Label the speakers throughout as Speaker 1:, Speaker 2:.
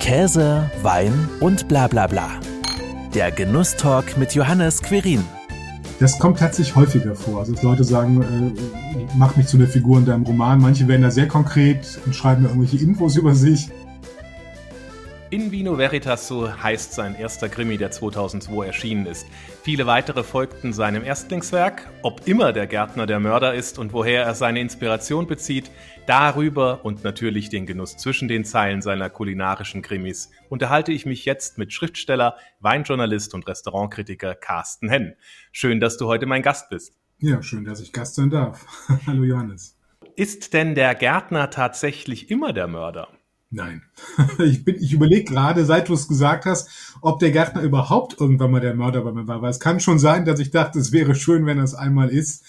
Speaker 1: Käse, Wein und bla bla bla. Der Genusstalk mit Johannes Querin.
Speaker 2: Das kommt tatsächlich häufiger vor. Also Leute sagen, äh, mach mich zu einer Figur in deinem Roman. Manche werden da sehr konkret und schreiben mir irgendwelche Infos über sich.
Speaker 3: In Vino Veritas, so heißt sein erster Krimi, der 2002 erschienen ist. Viele weitere folgten seinem Erstlingswerk. Ob immer der Gärtner der Mörder ist und woher er seine Inspiration bezieht, darüber und natürlich den Genuss zwischen den Zeilen seiner kulinarischen Krimis unterhalte ich mich jetzt mit Schriftsteller, Weinjournalist und Restaurantkritiker Carsten Henn. Schön, dass du heute mein Gast bist.
Speaker 2: Ja, schön, dass ich Gast sein darf. Hallo Johannes.
Speaker 3: Ist denn der Gärtner tatsächlich immer der Mörder?
Speaker 2: Nein. Ich, bin, ich überlege gerade, seit du es gesagt hast, ob der Gärtner überhaupt irgendwann mal der Mörder bei mir war. Weil es kann schon sein, dass ich dachte, es wäre schön, wenn es einmal ist.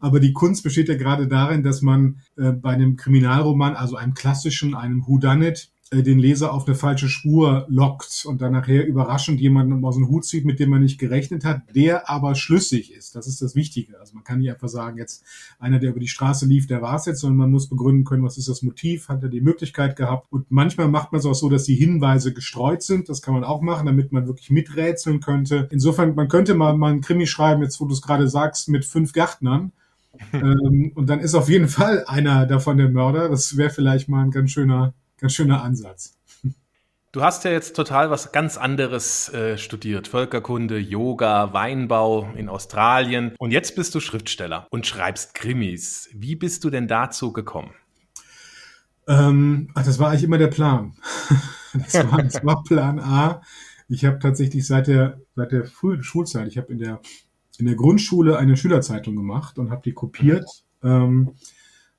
Speaker 2: Aber die Kunst besteht ja gerade darin, dass man äh, bei einem Kriminalroman, also einem klassischen, einem Whodunit, den Leser auf eine falsche Spur lockt und dann nachher überraschend jemanden aus dem Hut zieht, mit dem man nicht gerechnet hat, der aber schlüssig ist. Das ist das Wichtige. Also man kann nicht einfach sagen, jetzt einer, der über die Straße lief, der war es jetzt, sondern man muss begründen können, was ist das Motiv, hat er die Möglichkeit gehabt. Und manchmal macht man es auch so, dass die Hinweise gestreut sind. Das kann man auch machen, damit man wirklich miträtseln könnte. Insofern, man könnte mal, mal einen Krimi schreiben, jetzt wo du es gerade sagst, mit fünf Gärtnern. ähm, und dann ist auf jeden Fall einer davon der Mörder. Das wäre vielleicht mal ein ganz schöner ganz schöner Ansatz.
Speaker 3: Du hast ja jetzt total was ganz anderes äh, studiert. Völkerkunde, Yoga, Weinbau in Australien. Und jetzt bist du Schriftsteller und schreibst Krimis. Wie bist du denn dazu gekommen?
Speaker 2: Ähm, ach, das war eigentlich immer der Plan. das, war, das war Plan A. Ich habe tatsächlich seit der, seit der frühen Schulzeit, ich habe in der, in der Grundschule eine Schülerzeitung gemacht und habe die kopiert. Ähm,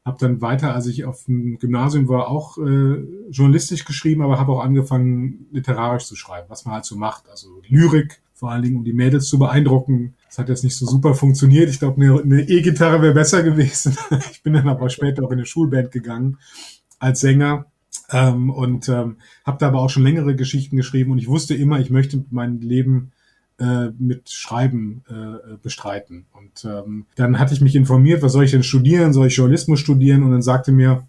Speaker 2: habe dann weiter, als ich auf dem Gymnasium war, auch äh, journalistisch geschrieben, aber habe auch angefangen, literarisch zu schreiben, was man halt so macht. Also Lyrik, vor allen Dingen, um die Mädels zu beeindrucken. Das hat jetzt nicht so super funktioniert. Ich glaube, eine, E-Gitarre wäre besser gewesen. ich bin dann aber später auch in eine Schulband gegangen als Sänger. Ähm, und ähm, habe da aber auch schon längere Geschichten geschrieben und ich wusste immer, ich möchte mein Leben äh, mit Schreiben äh, bestreiten. Und ähm, dann hatte ich mich informiert, was soll ich denn studieren? Soll ich Journalismus studieren? Und dann sagte mir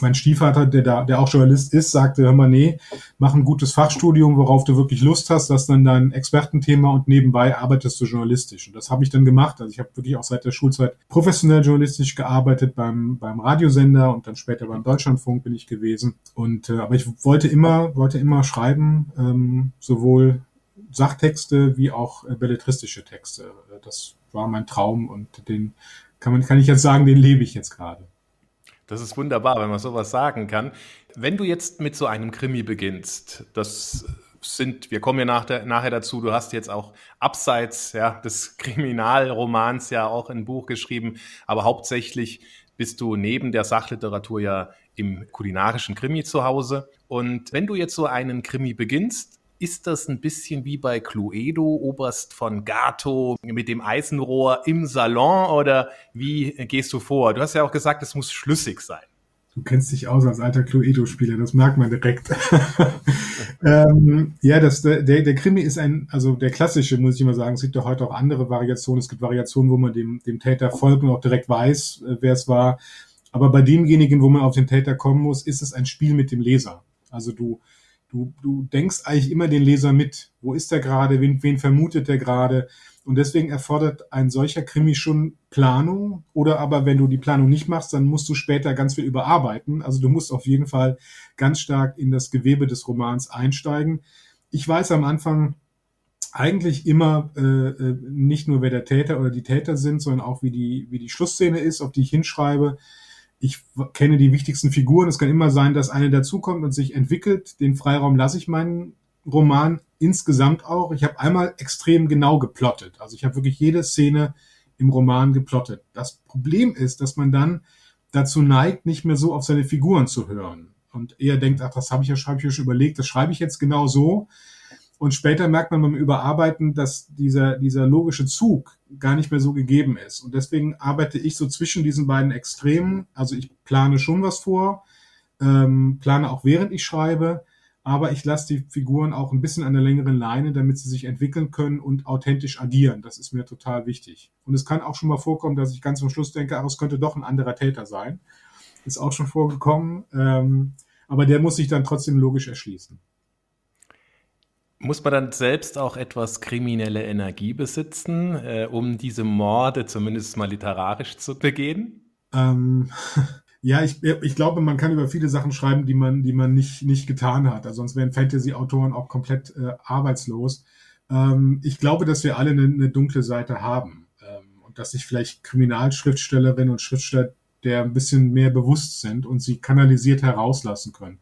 Speaker 2: mein Stiefvater, der da, der auch Journalist ist, sagte, hör mal, nee, mach ein gutes Fachstudium, worauf du wirklich Lust hast, das dann dein Expertenthema und nebenbei arbeitest du journalistisch. Und das habe ich dann gemacht. Also ich habe wirklich auch seit der Schulzeit professionell journalistisch gearbeitet beim, beim Radiosender und dann später beim Deutschlandfunk bin ich gewesen. Und äh, aber ich wollte immer, wollte immer schreiben, ähm, sowohl Sachtexte wie auch äh, belletristische Texte. Das war mein Traum und den kann man, kann ich jetzt sagen, den lebe ich jetzt gerade.
Speaker 3: Das ist wunderbar, wenn man sowas sagen kann. Wenn du jetzt mit so einem Krimi beginnst, das sind, wir kommen ja nach der, nachher dazu, du hast jetzt auch abseits ja, des Kriminalromans ja auch ein Buch geschrieben, aber hauptsächlich bist du neben der Sachliteratur ja im kulinarischen Krimi zu Hause. Und wenn du jetzt so einen Krimi beginnst, ist das ein bisschen wie bei Cluedo, Oberst von Gato mit dem Eisenrohr im Salon oder wie gehst du vor? Du hast ja auch gesagt, es muss schlüssig sein.
Speaker 2: Du kennst dich aus als alter Cluedo-Spieler, das merkt man direkt. ähm, ja, das, der, der Krimi ist ein, also der klassische, muss ich immer sagen. Es gibt ja heute auch andere Variationen. Es gibt Variationen, wo man dem, dem Täter folgt und auch direkt weiß, äh, wer es war. Aber bei demjenigen, wo man auf den Täter kommen muss, ist es ein Spiel mit dem Leser. Also du, Du, du denkst eigentlich immer den Leser mit. Wo ist er gerade? Wen, wen vermutet er gerade? Und deswegen erfordert ein solcher Krimi schon Planung. Oder aber wenn du die Planung nicht machst, dann musst du später ganz viel überarbeiten. Also du musst auf jeden Fall ganz stark in das Gewebe des Romans einsteigen. Ich weiß am Anfang eigentlich immer äh, äh nicht nur, wer der Täter oder die Täter sind, sondern auch wie die, wie die Schlussszene ist, auf die ich hinschreibe ich kenne die wichtigsten Figuren. Es kann immer sein, dass eine dazukommt und sich entwickelt. Den Freiraum lasse ich meinen Roman insgesamt auch. Ich habe einmal extrem genau geplottet. Also ich habe wirklich jede Szene im Roman geplottet. Das Problem ist, dass man dann dazu neigt, nicht mehr so auf seine Figuren zu hören und eher denkt, ach, das habe ich ja, schreibe ich schon überlegt, das schreibe ich jetzt genau so. Und später merkt man beim Überarbeiten, dass dieser, dieser logische Zug gar nicht mehr so gegeben ist. Und deswegen arbeite ich so zwischen diesen beiden Extremen. Also ich plane schon was vor, ähm, plane auch während ich schreibe, aber ich lasse die Figuren auch ein bisschen an der längeren Leine, damit sie sich entwickeln können und authentisch agieren. Das ist mir total wichtig. Und es kann auch schon mal vorkommen, dass ich ganz am Schluss denke, ach, es könnte doch ein anderer Täter sein. Ist auch schon vorgekommen. Ähm, aber der muss sich dann trotzdem logisch erschließen.
Speaker 3: Muss man dann selbst auch etwas kriminelle Energie besitzen, äh, um diese Morde zumindest mal literarisch zu begehen?
Speaker 2: Ähm, ja, ich, ich glaube, man kann über viele Sachen schreiben, die man, die man nicht, nicht getan hat. Also sonst wären Fantasy-Autoren auch komplett äh, arbeitslos. Ähm, ich glaube, dass wir alle eine, eine dunkle Seite haben. Ähm, und dass sich vielleicht Kriminalschriftstellerinnen und Schriftsteller der ein bisschen mehr bewusst sind und sie kanalisiert herauslassen können.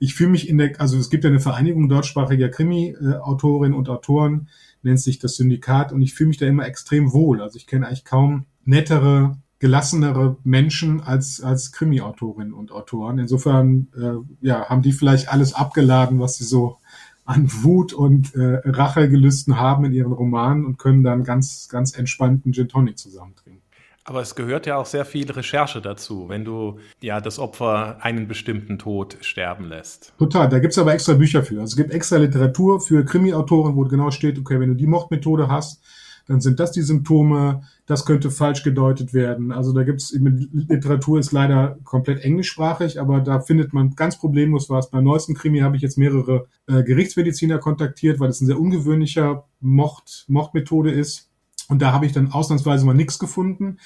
Speaker 2: Ich fühle mich in der, also es gibt ja eine Vereinigung deutschsprachiger Krimi-Autorinnen und Autoren, nennt sich das Syndikat und ich fühle mich da immer extrem wohl. Also ich kenne eigentlich kaum nettere, gelassenere Menschen als, als Krimi-Autorinnen und Autoren. Insofern äh, ja, haben die vielleicht alles abgeladen, was sie so an Wut und äh, Rachegelüsten haben in ihren Romanen und können dann ganz, ganz entspannten Gin Tonic zusammentrinken.
Speaker 3: Aber es gehört ja auch sehr viel Recherche dazu, wenn du ja das Opfer einen bestimmten Tod sterben lässt.
Speaker 2: Total, da gibt's aber extra Bücher für. Also es gibt extra Literatur für Krimi-Autoren, wo genau steht, okay, wenn du die Mordmethode hast, dann sind das die Symptome, das könnte falsch gedeutet werden. Also da gibt's Literatur ist leider komplett englischsprachig, aber da findet man ganz problemlos was. Beim neuesten Krimi habe ich jetzt mehrere äh, Gerichtsmediziner kontaktiert, weil es ein sehr ungewöhnlicher Mord, Mordmethode ist und da habe ich dann ausnahmsweise mal nichts gefunden.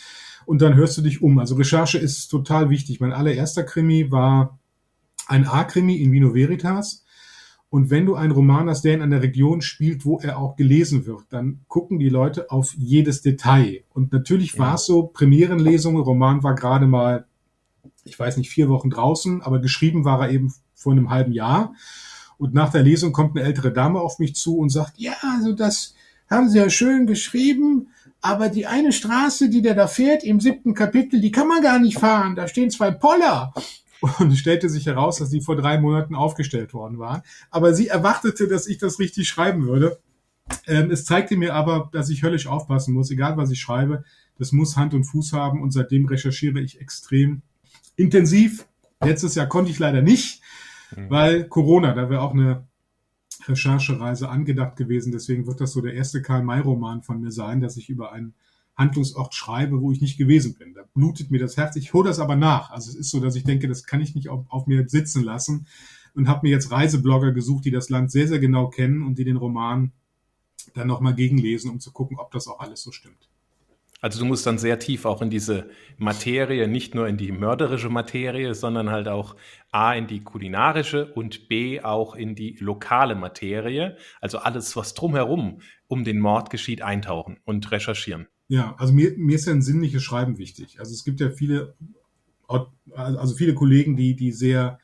Speaker 2: Und dann hörst du dich um. Also Recherche ist total wichtig. Mein allererster Krimi war ein A-Krimi in Vino Veritas. Und wenn du einen Roman hast, der in einer Region spielt, wo er auch gelesen wird, dann gucken die Leute auf jedes Detail. Und natürlich ja. war es so, Premierenlesungen, Roman war gerade mal, ich weiß nicht, vier Wochen draußen, aber geschrieben war er eben vor einem halben Jahr. Und nach der Lesung kommt eine ältere Dame auf mich zu und sagt, ja, also das, haben sie ja schön geschrieben, aber die eine Straße, die der da fährt im siebten Kapitel, die kann man gar nicht fahren. Da stehen zwei Poller. Und es stellte sich heraus, dass die vor drei Monaten aufgestellt worden waren. Aber sie erwartete, dass ich das richtig schreiben würde. Ähm, es zeigte mir aber, dass ich höllisch aufpassen muss, egal was ich schreibe. Das muss Hand und Fuß haben und seitdem recherchiere ich extrem intensiv. Letztes Jahr konnte ich leider nicht, mhm. weil Corona, da wäre auch eine Recherchereise angedacht gewesen. Deswegen wird das so der erste Karl-May-Roman von mir sein, dass ich über einen Handlungsort schreibe, wo ich nicht gewesen bin. Da blutet mir das Herz. Ich hole das aber nach. Also es ist so, dass ich denke, das kann ich nicht auf, auf mir sitzen lassen und habe mir jetzt Reiseblogger gesucht, die das Land sehr, sehr genau kennen und die den Roman dann nochmal gegenlesen, um zu gucken, ob das auch alles so stimmt.
Speaker 3: Also du musst dann sehr tief auch in diese Materie, nicht nur in die mörderische Materie, sondern halt auch A in die kulinarische und B auch in die lokale Materie. Also alles, was drumherum um den Mord geschieht, eintauchen und recherchieren.
Speaker 2: Ja, also mir, mir ist ja ein sinnliches Schreiben wichtig. Also es gibt ja viele, also viele Kollegen, die, die sehr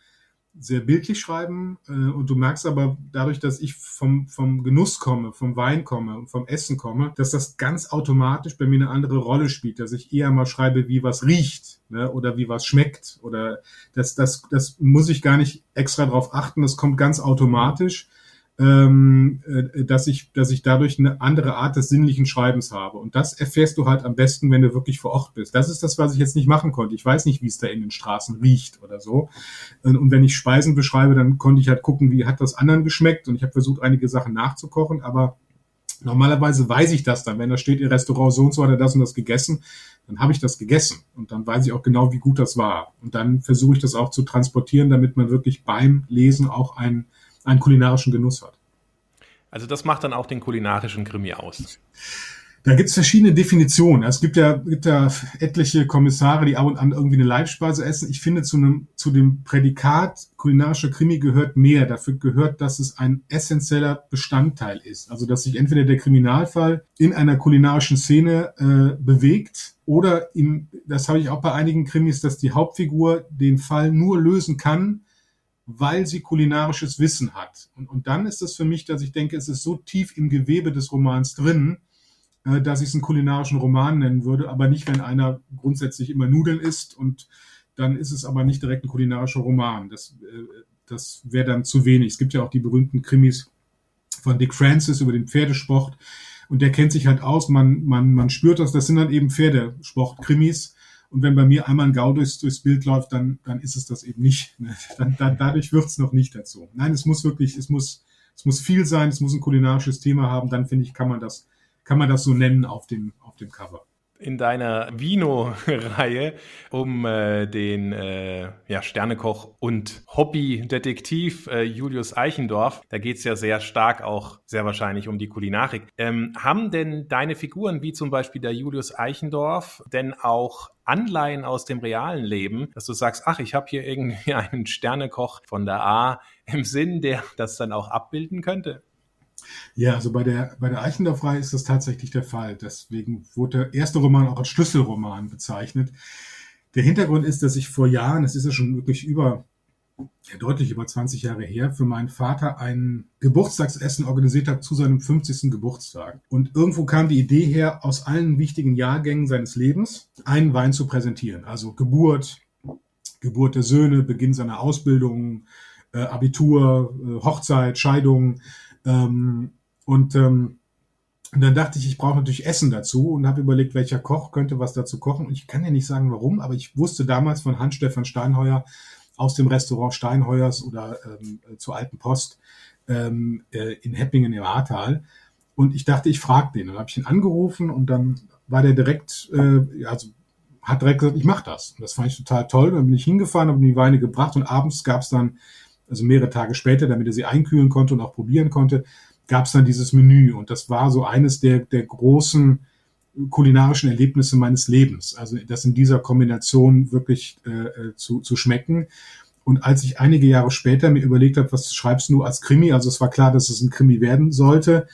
Speaker 2: sehr bildlich schreiben äh, und du merkst aber dadurch, dass ich vom, vom Genuss komme, vom Wein komme und vom Essen komme, dass das ganz automatisch bei mir eine andere Rolle spielt, dass ich eher mal schreibe, wie was riecht ne, oder wie was schmeckt oder das, das, das muss ich gar nicht extra drauf achten, das kommt ganz automatisch ähm, äh, dass ich, dass ich dadurch eine andere Art des sinnlichen Schreibens habe. Und das erfährst du halt am besten, wenn du wirklich vor Ort bist. Das ist das, was ich jetzt nicht machen konnte. Ich weiß nicht, wie es da in den Straßen riecht oder so. Und wenn ich Speisen beschreibe, dann konnte ich halt gucken, wie hat das anderen geschmeckt. Und ich habe versucht, einige Sachen nachzukochen, aber Normalerweise weiß ich das dann, wenn da steht, im Restaurant so und so hat er das und das gegessen, dann habe ich das gegessen und dann weiß ich auch genau, wie gut das war. Und dann versuche ich das auch zu transportieren, damit man wirklich beim Lesen auch ein, einen kulinarischen Genuss hat.
Speaker 3: Also das macht dann auch den kulinarischen Krimi aus.
Speaker 2: Da gibt es verschiedene Definitionen. Es gibt ja, gibt ja etliche Kommissare, die ab und an irgendwie eine Leibspeise essen. Ich finde, zu, einem, zu dem Prädikat kulinarischer Krimi gehört mehr. Dafür gehört, dass es ein essentieller Bestandteil ist. Also, dass sich entweder der Kriminalfall in einer kulinarischen Szene äh, bewegt oder, im, das habe ich auch bei einigen Krimis, dass die Hauptfigur den Fall nur lösen kann, weil sie kulinarisches Wissen hat. Und, und dann ist es für mich, dass ich denke, es ist so tief im Gewebe des Romans drin, äh, dass ich es einen kulinarischen Roman nennen würde, aber nicht, wenn einer grundsätzlich immer Nudeln isst und dann ist es aber nicht direkt ein kulinarischer Roman. Das, äh, das wäre dann zu wenig. Es gibt ja auch die berühmten Krimis von Dick Francis über den Pferdesport und der kennt sich halt aus, man, man, man spürt das, das sind dann eben Pferdesport-Krimis und wenn bei mir einmal ein Gau durchs, durchs Bild läuft, dann, dann ist es das eben nicht. Ne? Dann, dann, dadurch wird es noch nicht dazu. Nein, es muss wirklich, es muss, es muss viel sein, es muss ein kulinarisches Thema haben, dann finde ich, kann man das, kann man das so nennen auf dem, auf dem Cover.
Speaker 3: In deiner Vino-Reihe um äh, den äh, ja, Sternekoch und Hobbydetektiv äh, Julius Eichendorf. Da geht es ja sehr stark auch sehr wahrscheinlich um die Kulinarik. Ähm, haben denn deine Figuren, wie zum Beispiel der Julius Eichendorf, denn auch Anleihen aus dem realen Leben, dass du sagst, ach, ich habe hier irgendwie einen Sternekoch von der A im Sinn, der das dann auch abbilden könnte?
Speaker 2: Ja, also bei der, bei der Eichendorff-Reihe ist das tatsächlich der Fall. Deswegen wurde der erste Roman auch als Schlüsselroman bezeichnet. Der Hintergrund ist, dass ich vor Jahren, es ist ja schon wirklich über, ja, deutlich über 20 Jahre her, für meinen Vater ein Geburtstagsessen organisiert habe zu seinem 50. Geburtstag. Und irgendwo kam die Idee her, aus allen wichtigen Jahrgängen seines Lebens einen Wein zu präsentieren. Also Geburt, Geburt der Söhne, Beginn seiner Ausbildung, äh, Abitur, äh, Hochzeit, Scheidung, ähm, und, ähm, und dann dachte ich, ich brauche natürlich Essen dazu und habe überlegt, welcher Koch könnte was dazu kochen. Und ich kann ja nicht sagen, warum, aber ich wusste damals von Hans-Stefan Steinheuer aus dem Restaurant Steinheuers oder ähm, zur Alten Post ähm, äh, in Heppingen im Ahrtal. Und ich dachte, ich frage den. Und dann habe ich ihn angerufen und dann war der direkt, äh, also hat direkt gesagt, ich mache das. Und das fand ich total toll. Dann bin ich hingefahren, habe die Weine gebracht und abends gab es dann also mehrere Tage später, damit er sie einkühlen konnte und auch probieren konnte, gab es dann dieses Menü. Und das war so eines der, der großen kulinarischen Erlebnisse meines Lebens. Also das in dieser Kombination wirklich äh, äh, zu, zu schmecken. Und als ich einige Jahre später mir überlegt habe, was schreibst du als Krimi, also es war klar, dass es ein Krimi werden sollte,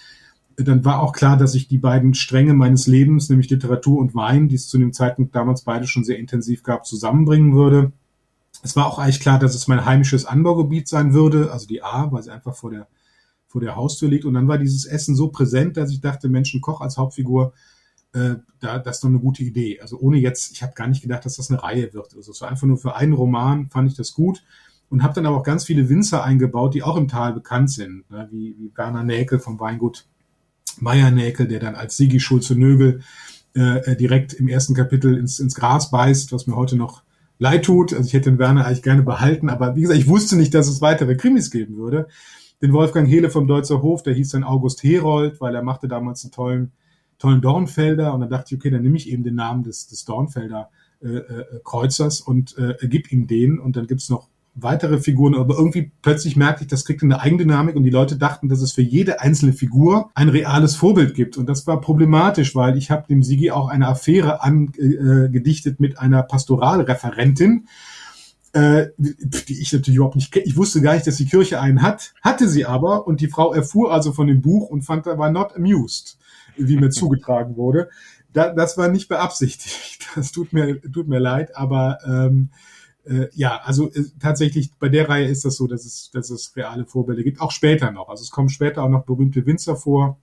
Speaker 2: dann war auch klar, dass ich die beiden Stränge meines Lebens, nämlich Literatur und Wein, die es zu dem Zeitpunkt damals beide schon sehr intensiv gab, zusammenbringen würde. Es war auch eigentlich klar, dass es mein heimisches Anbaugebiet sein würde, also die A, weil sie einfach vor der, vor der Haustür liegt. Und dann war dieses Essen so präsent, dass ich dachte, Menschen Koch als Hauptfigur, äh, da, das ist doch eine gute Idee. Also ohne jetzt, ich habe gar nicht gedacht, dass das eine Reihe wird. Also es war einfach nur für einen Roman, fand ich das gut. Und habe dann aber auch ganz viele Winzer eingebaut, die auch im Tal bekannt sind, ne? wie, wie Werner Näkel vom Weingut Meier Näkel, der dann als Sigi Schulze-Nögel äh, äh, direkt im ersten Kapitel ins, ins Gras beißt, was mir heute noch leid tut. Also ich hätte den Werner eigentlich gerne behalten, aber wie gesagt, ich wusste nicht, dass es weitere Krimis geben würde. Den Wolfgang Hele vom Deutzer Hof, der hieß dann August Herold, weil er machte damals einen tollen, tollen Dornfelder und dann dachte ich, okay, dann nehme ich eben den Namen des, des Dornfelder äh, äh, Kreuzers und äh, gib ihm den und dann gibt's noch weitere Figuren, aber irgendwie plötzlich merkte ich, das kriegt eine Eigendynamik und die Leute dachten, dass es für jede einzelne Figur ein reales Vorbild gibt. Und das war problematisch, weil ich habe dem Sigi auch eine Affäre angedichtet mit einer Pastoralreferentin, äh, die ich natürlich überhaupt nicht kenne. Ich wusste gar nicht, dass die Kirche einen hat, hatte sie aber und die Frau erfuhr also von dem Buch und fand, war not amused, wie mir zugetragen wurde. Da, das war nicht beabsichtigt. Das tut mir, tut mir leid, aber ähm, äh, ja, also äh, tatsächlich bei der Reihe ist das so, dass es, dass es reale Vorbilder gibt, auch später noch. Also es kommen später auch noch berühmte Winzer vor,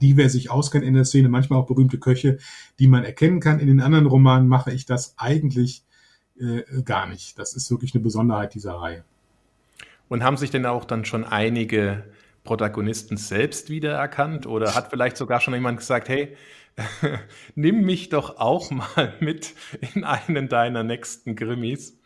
Speaker 2: die, wer sich auskennt in der Szene, manchmal auch berühmte Köche, die man erkennen kann. In den anderen Romanen mache ich das eigentlich äh, gar nicht. Das ist wirklich eine Besonderheit dieser Reihe.
Speaker 3: Und haben sich denn auch dann schon einige Protagonisten selbst wiedererkannt oder hat vielleicht sogar schon jemand gesagt, hey, nimm mich doch auch mal mit in einen deiner nächsten Krimis?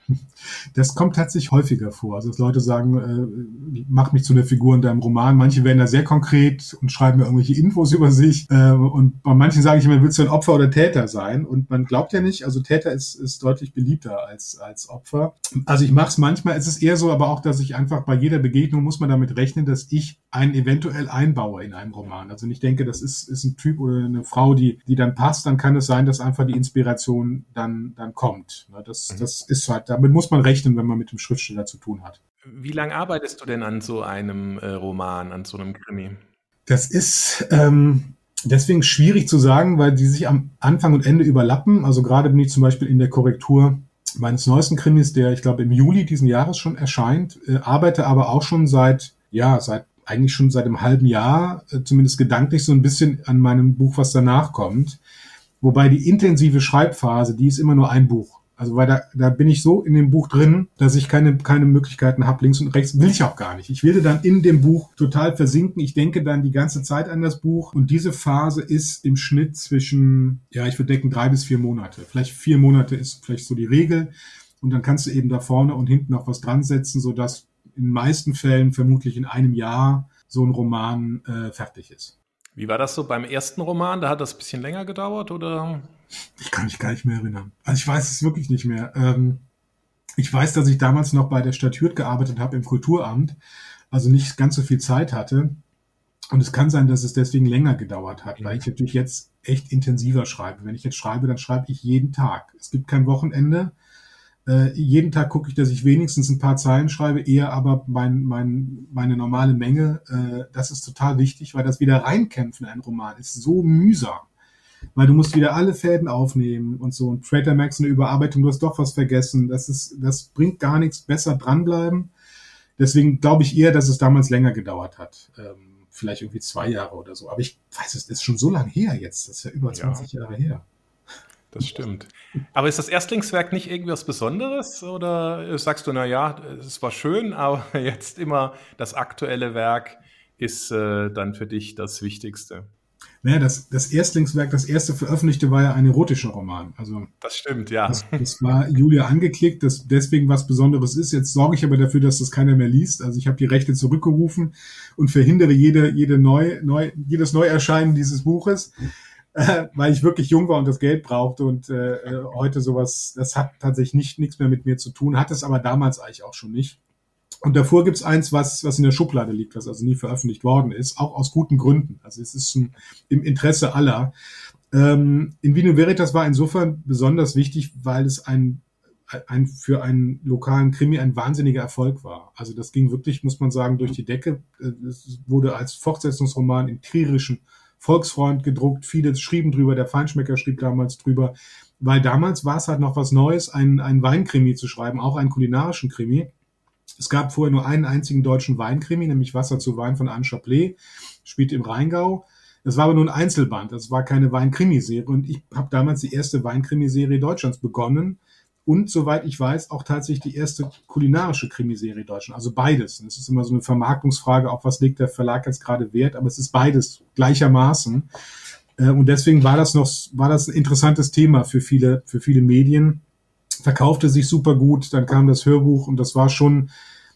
Speaker 2: Das kommt tatsächlich häufiger vor. Also dass Leute sagen, äh, mach mich zu einer Figur in deinem Roman. Manche werden da sehr konkret und schreiben mir irgendwelche Infos über sich. Äh, und bei manchen sage ich immer, willst du ein Opfer oder Täter sein? Und man glaubt ja nicht, also Täter ist, ist deutlich beliebter als, als Opfer. Also ich mache es manchmal, es ist eher so, aber auch, dass ich einfach bei jeder Begegnung muss man damit rechnen, dass ich einen eventuell einbaue in einem Roman. Also ich denke, das ist, ist ein Typ oder eine Frau, die, die dann passt, dann kann es sein, dass einfach die Inspiration dann, dann kommt. Das, mhm. das ist halt, damit muss man rechnen, wenn man mit dem Schriftsteller zu tun hat.
Speaker 3: Wie lange arbeitest du denn an so einem äh, Roman, an so einem Krimi?
Speaker 2: Das ist ähm, deswegen schwierig zu sagen, weil die sich am Anfang und Ende überlappen. Also gerade bin ich zum Beispiel in der Korrektur meines neuesten Krimis, der ich glaube im Juli diesen Jahres schon erscheint, äh, arbeite aber auch schon seit ja seit eigentlich schon seit einem halben Jahr, äh, zumindest gedanklich so ein bisschen an meinem Buch, was danach kommt. Wobei die intensive Schreibphase, die ist immer nur ein Buch. Also weil da, da bin ich so in dem Buch drin, dass ich keine, keine Möglichkeiten habe, links und rechts will ich auch gar nicht. Ich will dann in dem Buch total versinken. Ich denke dann die ganze Zeit an das Buch und diese Phase ist im Schnitt zwischen, ja, ich würde denken, drei bis vier Monate. Vielleicht vier Monate ist vielleicht so die Regel. Und dann kannst du eben da vorne und hinten noch was dran setzen, sodass in den meisten Fällen vermutlich in einem Jahr so ein Roman äh, fertig ist.
Speaker 3: Wie war das so beim ersten Roman? Da hat das ein bisschen länger gedauert oder?
Speaker 2: Ich kann mich gar nicht mehr erinnern. Also ich weiß es wirklich nicht mehr. Ähm, ich weiß, dass ich damals noch bei der Stadt Hürth gearbeitet habe im Kulturamt, also nicht ganz so viel Zeit hatte. Und es kann sein, dass es deswegen länger gedauert hat, weil ich natürlich jetzt echt intensiver schreibe. Wenn ich jetzt schreibe, dann schreibe ich jeden Tag. Es gibt kein Wochenende. Äh, jeden Tag gucke ich, dass ich wenigstens ein paar Zeilen schreibe, eher aber mein, mein, meine normale Menge. Äh, das ist total wichtig, weil das wieder reinkämpfen in einen Roman ist so mühsam. Weil du musst wieder alle Fäden aufnehmen und so. Und Trader Max eine Überarbeitung, du hast doch was vergessen. Das ist, das bringt gar nichts. Besser dranbleiben. Deswegen glaube ich eher, dass es damals länger gedauert hat. Ähm, vielleicht irgendwie zwei Jahre oder so. Aber ich weiß, es ist schon so lange her jetzt. Das ist ja über 20 ja. Jahre her.
Speaker 3: Das stimmt. Aber ist das Erstlingswerk nicht irgendwie was Besonderes? Oder sagst du, na ja, es war schön, aber jetzt immer das aktuelle Werk ist äh, dann für dich das Wichtigste?
Speaker 2: Naja, das, das Erstlingswerk, das erste veröffentlichte, war ja ein erotischer Roman. Also
Speaker 3: das stimmt, ja.
Speaker 2: Das, das war Julia angeklickt, dass deswegen was Besonderes ist. Jetzt sorge ich aber dafür, dass das keiner mehr liest. Also ich habe die Rechte zurückgerufen und verhindere jede, jede neu, neu, jedes Neuerscheinen dieses Buches, äh, weil ich wirklich jung war und das Geld brauchte und äh, äh heute sowas, das hat tatsächlich nicht nichts mehr mit mir zu tun, hat es aber damals eigentlich auch schon nicht. Und davor gibt's eins, was, was in der Schublade liegt, was also nie veröffentlicht worden ist, auch aus guten Gründen. Also es ist schon im Interesse aller. Ähm, in Vino Veritas war insofern besonders wichtig, weil es ein, ein für einen lokalen Krimi ein wahnsinniger Erfolg war. Also das ging wirklich, muss man sagen, durch die Decke. Es wurde als Fortsetzungsroman im trierischen Volksfreund gedruckt. Viele schrieben drüber, der Feinschmecker schrieb damals drüber, weil damals war es halt noch was Neues, einen, einen Weinkrimi zu schreiben, auch einen kulinarischen Krimi. Es gab vorher nur einen einzigen deutschen Weinkrimi, nämlich Wasser zu Wein von Anne Chaplet, spielt im Rheingau. Das war aber nur ein Einzelband, das war keine Weinkrimiserie und ich habe damals die erste Weinkrimiserie Deutschlands begonnen und soweit ich weiß auch tatsächlich die erste kulinarische Krimiserie Deutschlands, also beides. Und es ist immer so eine Vermarktungsfrage, auf was legt der Verlag jetzt gerade Wert, aber es ist beides gleichermaßen. Äh, und deswegen war das noch, war das ein interessantes Thema für viele, für viele Medien verkaufte sich super gut, dann kam das Hörbuch und das war schon,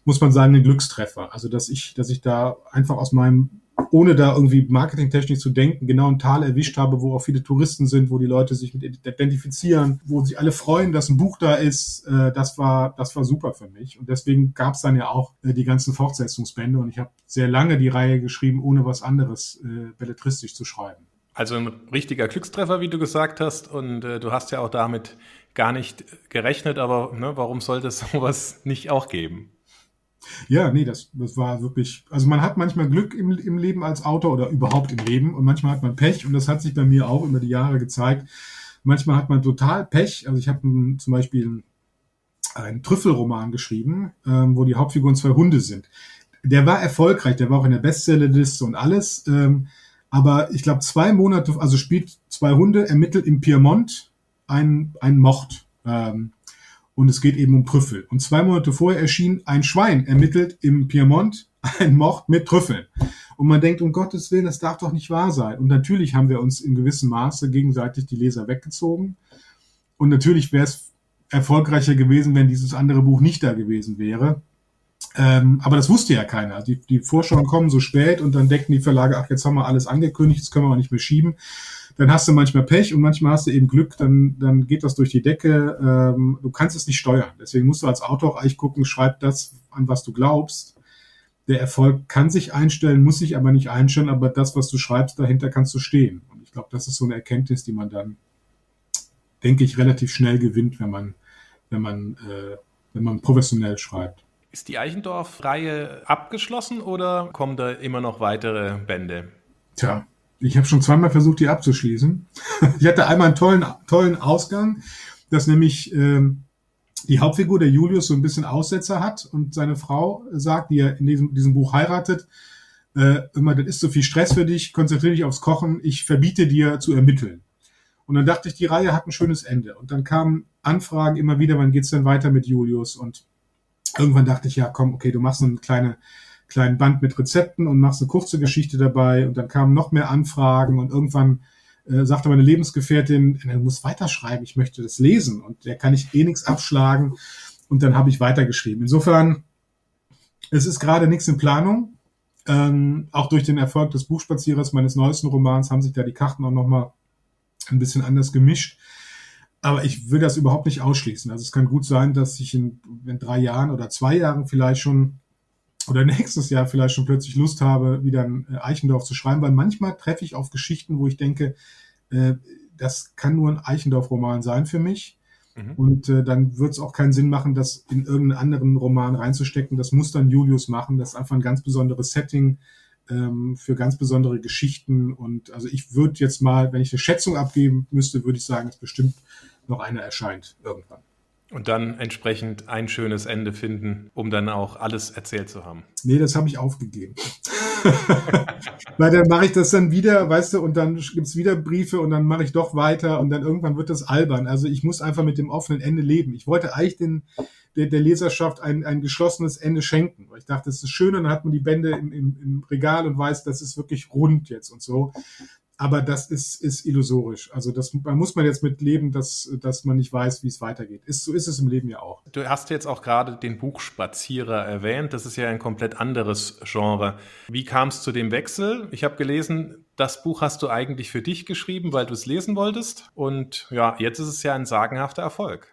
Speaker 2: muss man sagen, ein Glückstreffer. Also dass ich, dass ich da einfach aus meinem, ohne da irgendwie marketingtechnisch zu denken, genau ein Tal erwischt habe, wo auch viele Touristen sind, wo die Leute sich mit identifizieren, wo sich alle freuen, dass ein Buch da ist. Äh, das war, das war super für mich. Und deswegen gab es dann ja auch äh, die ganzen Fortsetzungsbände und ich habe sehr lange die Reihe geschrieben, ohne was anderes äh, belletristisch zu schreiben.
Speaker 3: Also ein richtiger Glückstreffer, wie du gesagt hast, und äh, du hast ja auch damit gar nicht gerechnet, aber ne, warum sollte es sowas nicht auch geben?
Speaker 2: Ja, nee, das, das war wirklich, also man hat manchmal Glück im, im Leben als Autor oder überhaupt im Leben und manchmal hat man Pech und das hat sich bei mir auch über die Jahre gezeigt. Manchmal hat man total Pech, also ich habe zum Beispiel einen Trüffelroman geschrieben, ähm, wo die Hauptfiguren zwei Hunde sind. Der war erfolgreich, der war auch in der Bestsellerliste und alles, ähm, aber ich glaube zwei Monate, also spielt zwei Hunde, ermittelt im Piemont, ein, ein Mord. Ähm, und es geht eben um Trüffel. Und zwei Monate vorher erschien ein Schwein ermittelt im Piemont ein Mord mit Trüffeln. Und man denkt, um Gottes Willen, das darf doch nicht wahr sein. Und natürlich haben wir uns in gewissem Maße gegenseitig die Leser weggezogen. Und natürlich wäre es erfolgreicher gewesen, wenn dieses andere Buch nicht da gewesen wäre. Ähm, aber das wusste ja keiner. Die, die Vorschauen kommen so spät und dann decken die Verlage, ach, jetzt haben wir alles angekündigt, das können wir auch nicht mehr schieben dann hast du manchmal Pech und manchmal hast du eben Glück, dann, dann geht das durch die Decke. Ähm, du kannst es nicht steuern. Deswegen musst du als Autor auch eigentlich gucken, schreib das, an was du glaubst. Der Erfolg kann sich einstellen, muss sich aber nicht einstellen, aber das, was du schreibst, dahinter kannst du stehen. Und ich glaube, das ist so eine Erkenntnis, die man dann, denke ich, relativ schnell gewinnt, wenn man, wenn man, äh, wenn man professionell schreibt.
Speaker 3: Ist die Eichendorff-Reihe abgeschlossen oder kommen da immer noch weitere Bände?
Speaker 2: Tja, ich habe schon zweimal versucht, die abzuschließen. ich hatte einmal einen tollen, tollen Ausgang, dass nämlich ähm, die Hauptfigur, der Julius, so ein bisschen Aussetzer hat und seine Frau sagt, die er in diesem, diesem Buch heiratet, äh, immer, das ist so viel Stress für dich, konzentriere dich aufs Kochen, ich verbiete dir zu ermitteln. Und dann dachte ich, die Reihe hat ein schönes Ende. Und dann kamen Anfragen immer wieder, wann geht's denn weiter mit Julius? Und irgendwann dachte ich, ja, komm, okay, du machst so eine kleine kleinen Band mit Rezepten und machst eine kurze Geschichte dabei und dann kamen noch mehr Anfragen und irgendwann äh, sagte meine Lebensgefährtin, du musst weiterschreiben, ich möchte das lesen und der kann ich eh nichts abschlagen und dann habe ich weitergeschrieben. Insofern, es ist gerade nichts in Planung. Ähm, auch durch den Erfolg des Buchspazierers meines neuesten Romans haben sich da die Karten auch nochmal ein bisschen anders gemischt. Aber ich will das überhaupt nicht ausschließen. Also es kann gut sein, dass ich in, in drei Jahren oder zwei Jahren vielleicht schon oder nächstes Jahr vielleicht schon plötzlich Lust habe, wieder ein äh, Eichendorf zu schreiben, weil manchmal treffe ich auf Geschichten, wo ich denke, äh, das kann nur ein Eichendorf-Roman sein für mich. Mhm. Und äh, dann wird es auch keinen Sinn machen, das in irgendeinen anderen Roman reinzustecken. Das muss dann Julius machen. Das ist einfach ein ganz besonderes Setting ähm, für ganz besondere Geschichten. Und also ich würde jetzt mal, wenn ich eine Schätzung abgeben müsste, würde ich sagen, dass bestimmt noch einer erscheint irgendwann.
Speaker 3: Und dann entsprechend ein schönes Ende finden, um dann auch alles erzählt zu haben.
Speaker 2: Nee, das habe ich aufgegeben. Weil dann mache ich das dann wieder, weißt du, und dann gibt's wieder Briefe und dann mache ich doch weiter und dann irgendwann wird das albern. Also ich muss einfach mit dem offenen Ende leben. Ich wollte eigentlich den, der, der Leserschaft ein, ein geschlossenes Ende schenken. Weil ich dachte, das ist schön, dann hat man die Bände im, im, im Regal und weiß, das ist wirklich rund jetzt und so aber das ist, ist illusorisch. Also das man muss man jetzt mit leben, dass, dass man nicht weiß, wie es weitergeht. Ist, so ist es im Leben ja auch.
Speaker 3: Du hast jetzt auch gerade den Buchspazierer erwähnt. Das ist ja ein komplett anderes Genre. Wie kam es zu dem Wechsel? Ich habe gelesen, das Buch hast du eigentlich für dich geschrieben, weil du es lesen wolltest. Und ja, jetzt ist es ja ein sagenhafter Erfolg.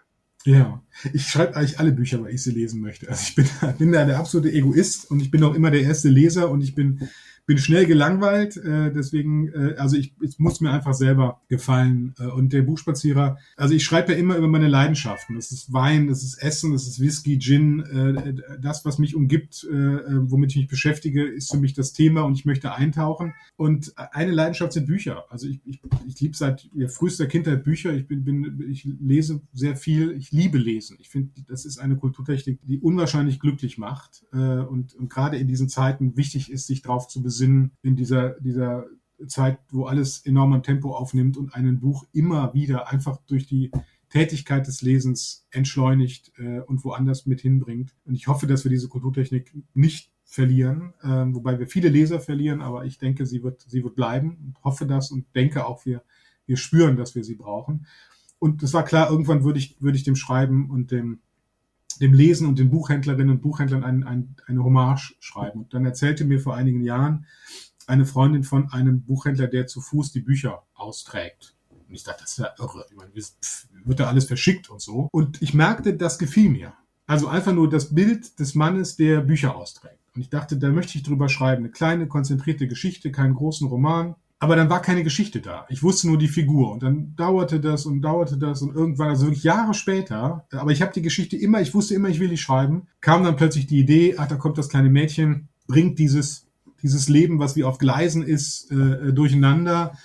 Speaker 2: Ja, ich schreibe eigentlich alle Bücher, weil ich sie lesen möchte. Also ich bin, bin da der absolute Egoist und ich bin auch immer der erste Leser und ich bin bin schnell gelangweilt, äh, deswegen, äh, also ich, es muss mir einfach selber gefallen. Äh, und der Buchspazierer, also ich schreibe ja immer über meine Leidenschaften. Das ist Wein, das ist Essen, das ist Whisky, Gin, äh, das, was mich umgibt, äh, äh, womit ich mich beschäftige, ist für mich das Thema und ich möchte eintauchen. Und eine Leidenschaft sind Bücher. Also ich, ich, ich liebe seit ja, frühester Kindheit Bücher. Ich bin, bin, ich lese sehr viel. Ich liebe Lesen. Ich finde, das ist eine Kulturtechnik, die unwahrscheinlich glücklich macht äh, und, und gerade in diesen Zeiten wichtig ist, sich darauf zu besinnen Sinn in dieser, dieser Zeit, wo alles enorm an Tempo aufnimmt und einen Buch immer wieder einfach durch die Tätigkeit des Lesens entschleunigt äh, und woanders mit hinbringt. Und ich hoffe, dass wir diese Kulturtechnik nicht verlieren, äh, wobei wir viele Leser verlieren, aber ich denke, sie wird, sie wird bleiben und hoffe das und denke auch, wir, wir spüren, dass wir sie brauchen. Und es war klar, irgendwann würde ich, würde ich dem Schreiben und dem, dem Lesen und den Buchhändlerinnen und Buchhändlern ein, ein, eine Hommage schreiben. Und dann erzählte mir vor einigen Jahren eine Freundin von einem Buchhändler, der zu Fuß die Bücher austrägt. Und ich dachte, das ist ja irre. Ich meine, pff, wird da alles verschickt und so. Und ich merkte, das gefiel mir. Also einfach nur das Bild des Mannes, der Bücher austrägt. Und ich dachte, da möchte ich drüber schreiben. Eine kleine, konzentrierte Geschichte, keinen großen Roman. Aber dann war keine Geschichte da. Ich wusste nur die Figur und dann dauerte das und dauerte das und irgendwann, also wirklich Jahre später, aber ich habe die Geschichte immer, ich wusste immer, ich will die schreiben, kam dann plötzlich die Idee, ach, da kommt das kleine Mädchen, bringt dieses, dieses Leben, was wie auf Gleisen ist, äh, durcheinander,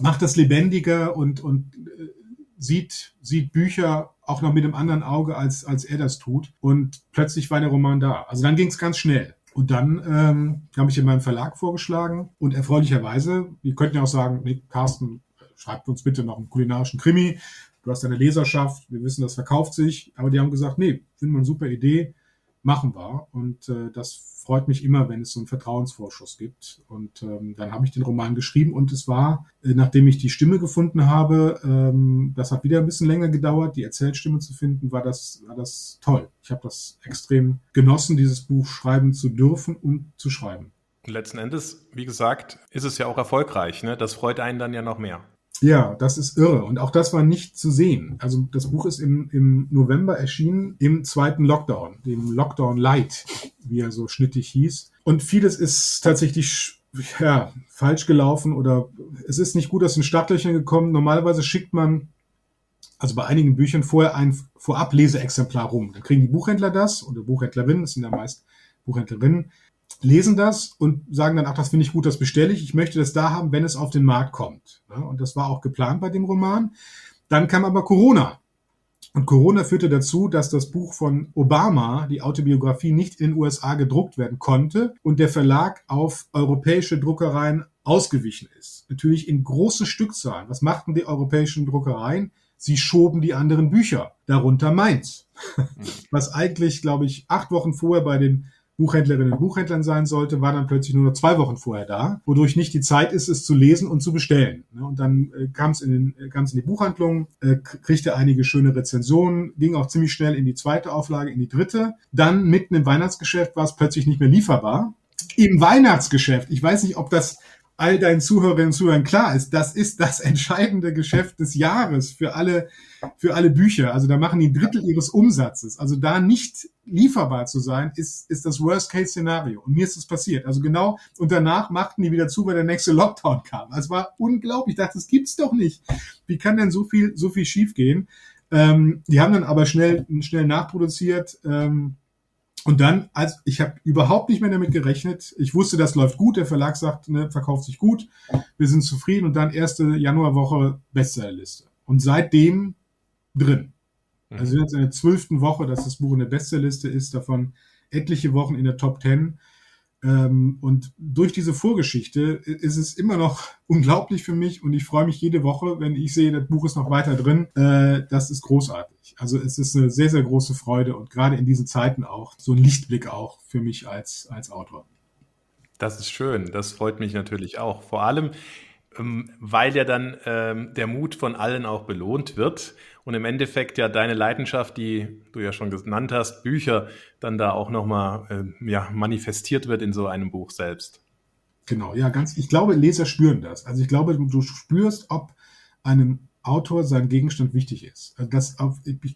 Speaker 2: macht das lebendiger und, und äh, sieht, sieht Bücher auch noch mit einem anderen Auge, als, als er das tut. Und plötzlich war der Roman da. Also dann ging es ganz schnell. Und dann ähm, habe ich in meinem Verlag vorgeschlagen und erfreulicherweise, wir könnten ja auch sagen, nee, Carsten, schreibt uns bitte noch einen kulinarischen Krimi. Du hast eine Leserschaft, wir wissen, das verkauft sich. Aber die haben gesagt, nee, finden wir eine super Idee machen wir. Und äh, das freut mich immer, wenn es so einen Vertrauensvorschuss gibt. Und ähm, dann habe ich den Roman geschrieben und es war, äh, nachdem ich die Stimme gefunden habe, ähm, das hat wieder ein bisschen länger gedauert, die Erzählstimme zu finden, war das, war das toll. Ich habe das extrem genossen, dieses Buch schreiben zu dürfen und zu schreiben.
Speaker 3: Letzten Endes, wie gesagt, ist es ja auch erfolgreich. Ne? Das freut einen dann ja noch mehr.
Speaker 2: Ja, das ist irre. Und auch das war nicht zu sehen. Also das Buch ist im, im November erschienen, im zweiten Lockdown, dem Lockdown Light, wie er so schnittig hieß. Und vieles ist tatsächlich ja, falsch gelaufen oder es ist nicht gut aus den Startlöchern gekommen. Normalerweise schickt man also bei einigen Büchern vorher ein Vorab-Leseexemplar rum. Dann kriegen die Buchhändler das oder Buchhändlerinnen, das sind ja meist Buchhändlerinnen, lesen das und sagen dann, ach, das finde ich gut, das bestelle ich. Ich möchte das da haben, wenn es auf den Markt kommt. Und das war auch geplant bei dem Roman. Dann kam aber Corona. Und Corona führte dazu, dass das Buch von Obama, die Autobiografie, nicht in den USA gedruckt werden konnte und der Verlag auf europäische Druckereien ausgewichen ist. Natürlich in großen Stückzahlen. Was machten die europäischen Druckereien? Sie schoben die anderen Bücher, darunter meins. Was eigentlich, glaube ich, acht Wochen vorher bei den Buchhändlerinnen und Buchhändlern sein sollte, war dann plötzlich nur noch zwei Wochen vorher da, wodurch nicht die Zeit ist, es zu lesen und zu bestellen. Ne, und dann äh, kam es in, den, äh, in die Buchhandlung, äh, kriegte einige schöne Rezensionen, ging auch ziemlich schnell in die zweite Auflage, in die dritte. Dann mitten im Weihnachtsgeschäft war es plötzlich nicht mehr lieferbar. Im Weihnachtsgeschäft, ich weiß nicht, ob das all deinen Zuhörerinnen und Zuhörern klar ist, das ist das entscheidende Geschäft des Jahres für alle, für alle Bücher. Also da machen die Drittel ihres Umsatzes. Also da nicht lieferbar zu sein, ist, ist das Worst-Case-Szenario. Und mir ist das passiert. Also genau, und danach machten die wieder zu, weil der nächste Lockdown kam. Also war unglaublich. Ich dachte, das gibt's doch nicht. Wie kann denn so viel, so viel schiefgehen? Ähm, die haben dann aber schnell, schnell nachproduziert. Ähm, und dann, als ich habe überhaupt nicht mehr damit gerechnet. Ich wusste, das läuft gut. Der Verlag sagt, ne, verkauft sich gut. Wir sind zufrieden. Und dann erste Januarwoche Bestsellerliste. Und seitdem drin. Also jetzt in der zwölften Woche, dass das Buch in der Bestsellerliste ist, davon etliche Wochen in der Top Ten. Ähm, und durch diese Vorgeschichte ist es immer noch unglaublich für mich und ich freue mich jede Woche, wenn ich sehe, das Buch ist noch weiter drin. Äh, das ist großartig. Also es ist eine sehr, sehr große Freude und gerade in diesen Zeiten auch so ein Lichtblick auch für mich als, als Autor.
Speaker 3: Das ist schön. Das freut mich natürlich auch. Vor allem, ähm, weil ja dann ähm, der Mut von allen auch belohnt wird und im Endeffekt ja deine Leidenschaft, die du ja schon genannt hast, Bücher, dann da auch nochmal äh, ja, manifestiert wird in so einem Buch selbst.
Speaker 2: Genau, ja, ganz, ich glaube, Leser spüren das. Also ich glaube, du spürst, ob einem Autor sein Gegenstand wichtig ist. Also das,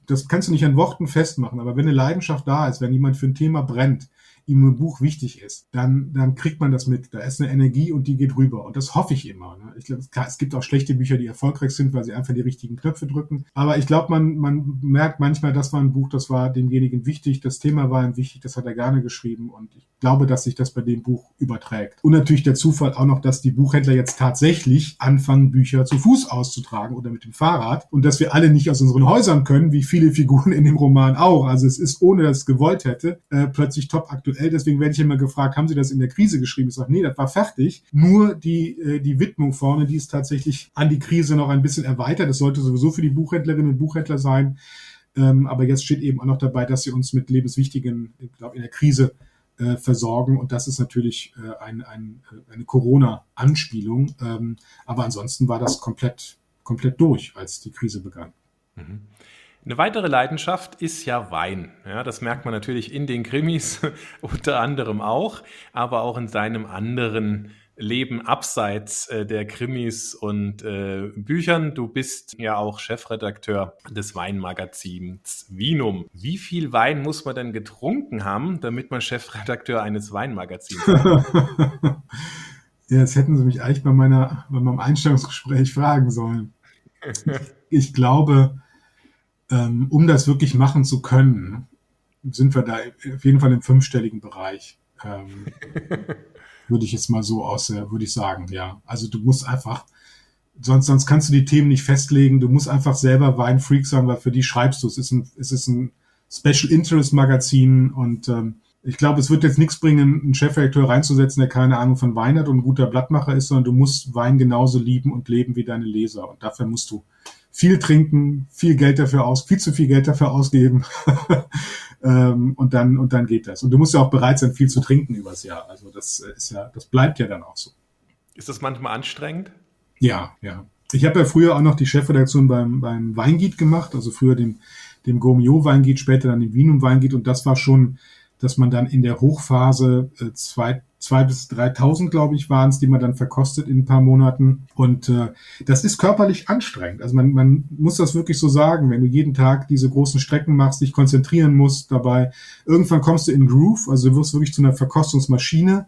Speaker 2: das kannst du nicht an Worten festmachen, aber wenn eine Leidenschaft da ist, wenn jemand für ein Thema brennt, ihm ein Buch wichtig ist, dann, dann kriegt man das mit. Da ist eine Energie und die geht rüber. Und das hoffe ich immer. Ne? Ich glaube, es gibt auch schlechte Bücher, die erfolgreich sind, weil sie einfach die richtigen Knöpfe drücken. Aber ich glaube, man, man merkt manchmal, das war ein Buch, das war demjenigen wichtig, das Thema war ihm wichtig, das hat er gerne geschrieben. Und ich glaube, dass sich das bei dem Buch überträgt. Und natürlich der Zufall auch noch, dass die Buchhändler jetzt tatsächlich anfangen, Bücher zu Fuß auszutragen oder mit dem Fahrrad. Und dass wir alle nicht aus unseren Häusern können, wie viele Figuren in dem Roman auch. Also es ist, ohne dass es gewollt hätte, äh, plötzlich top aktuell aktuell. Deswegen werde ich immer gefragt, haben Sie das in der Krise geschrieben? Ich sage, nee, das war fertig. Nur die, äh, die Widmung vorne, die ist tatsächlich an die Krise noch ein bisschen erweitert. Das sollte sowieso für die Buchhändlerinnen und Buchhändler sein. Ähm, aber jetzt steht eben auch noch dabei, dass sie uns mit lebenswichtigen, ich glaube, in der Krise äh, versorgen. Und das ist natürlich äh, ein, ein, eine Corona-Anspielung. Ähm, aber ansonsten war das komplett, komplett durch, als die Krise begann.
Speaker 3: Mhm. Eine weitere Leidenschaft ist ja Wein. Ja, das merkt man natürlich in den Krimis unter anderem auch, aber auch in seinem anderen Leben abseits äh, der Krimis und äh, Büchern. Du bist ja auch Chefredakteur des Weinmagazins Vinum. Wie viel Wein muss man denn getrunken haben, damit man Chefredakteur eines Weinmagazins ist?
Speaker 2: ja, das hätten Sie mich eigentlich bei, meiner, bei meinem Einstellungsgespräch fragen sollen. Ich glaube, ähm, um das wirklich machen zu können, sind wir da auf jeden Fall im fünfstelligen Bereich. Ähm, würde ich jetzt mal so aus, würde ich sagen, ja. Also du musst einfach, sonst, sonst kannst du die Themen nicht festlegen. Du musst einfach selber Weinfreak sein, weil für die schreibst du. Es ist ein, es ist ein Special Interest Magazin und ähm, ich glaube, es wird jetzt nichts bringen, einen Chefredakteur reinzusetzen, der keine Ahnung von Wein hat und ein guter Blattmacher ist, sondern du musst Wein genauso lieben und leben wie deine Leser. Und dafür musst du viel trinken, viel Geld dafür aus, viel zu viel Geld dafür ausgeben. ähm, und dann, und dann geht das. Und du musst ja auch bereit sein, viel zu trinken übers Jahr. Also das ist ja, das bleibt ja dann auch so.
Speaker 3: Ist das manchmal anstrengend?
Speaker 2: Ja, ja. Ich habe ja früher auch noch die Chefredaktion beim, beim Weingiet gemacht, also früher dem, dem Gomio Weingiet, später dann dem Wienum Weingiet. Und das war schon, dass man dann in der Hochphase äh, zwei, zwei bis 3.000, glaube ich, waren es, die man dann verkostet in ein paar Monaten. Und äh, das ist körperlich anstrengend. Also man, man muss das wirklich so sagen, wenn du jeden Tag diese großen Strecken machst, dich konzentrieren musst dabei. Irgendwann kommst du in Groove, also du wirst wirklich zu einer Verkostungsmaschine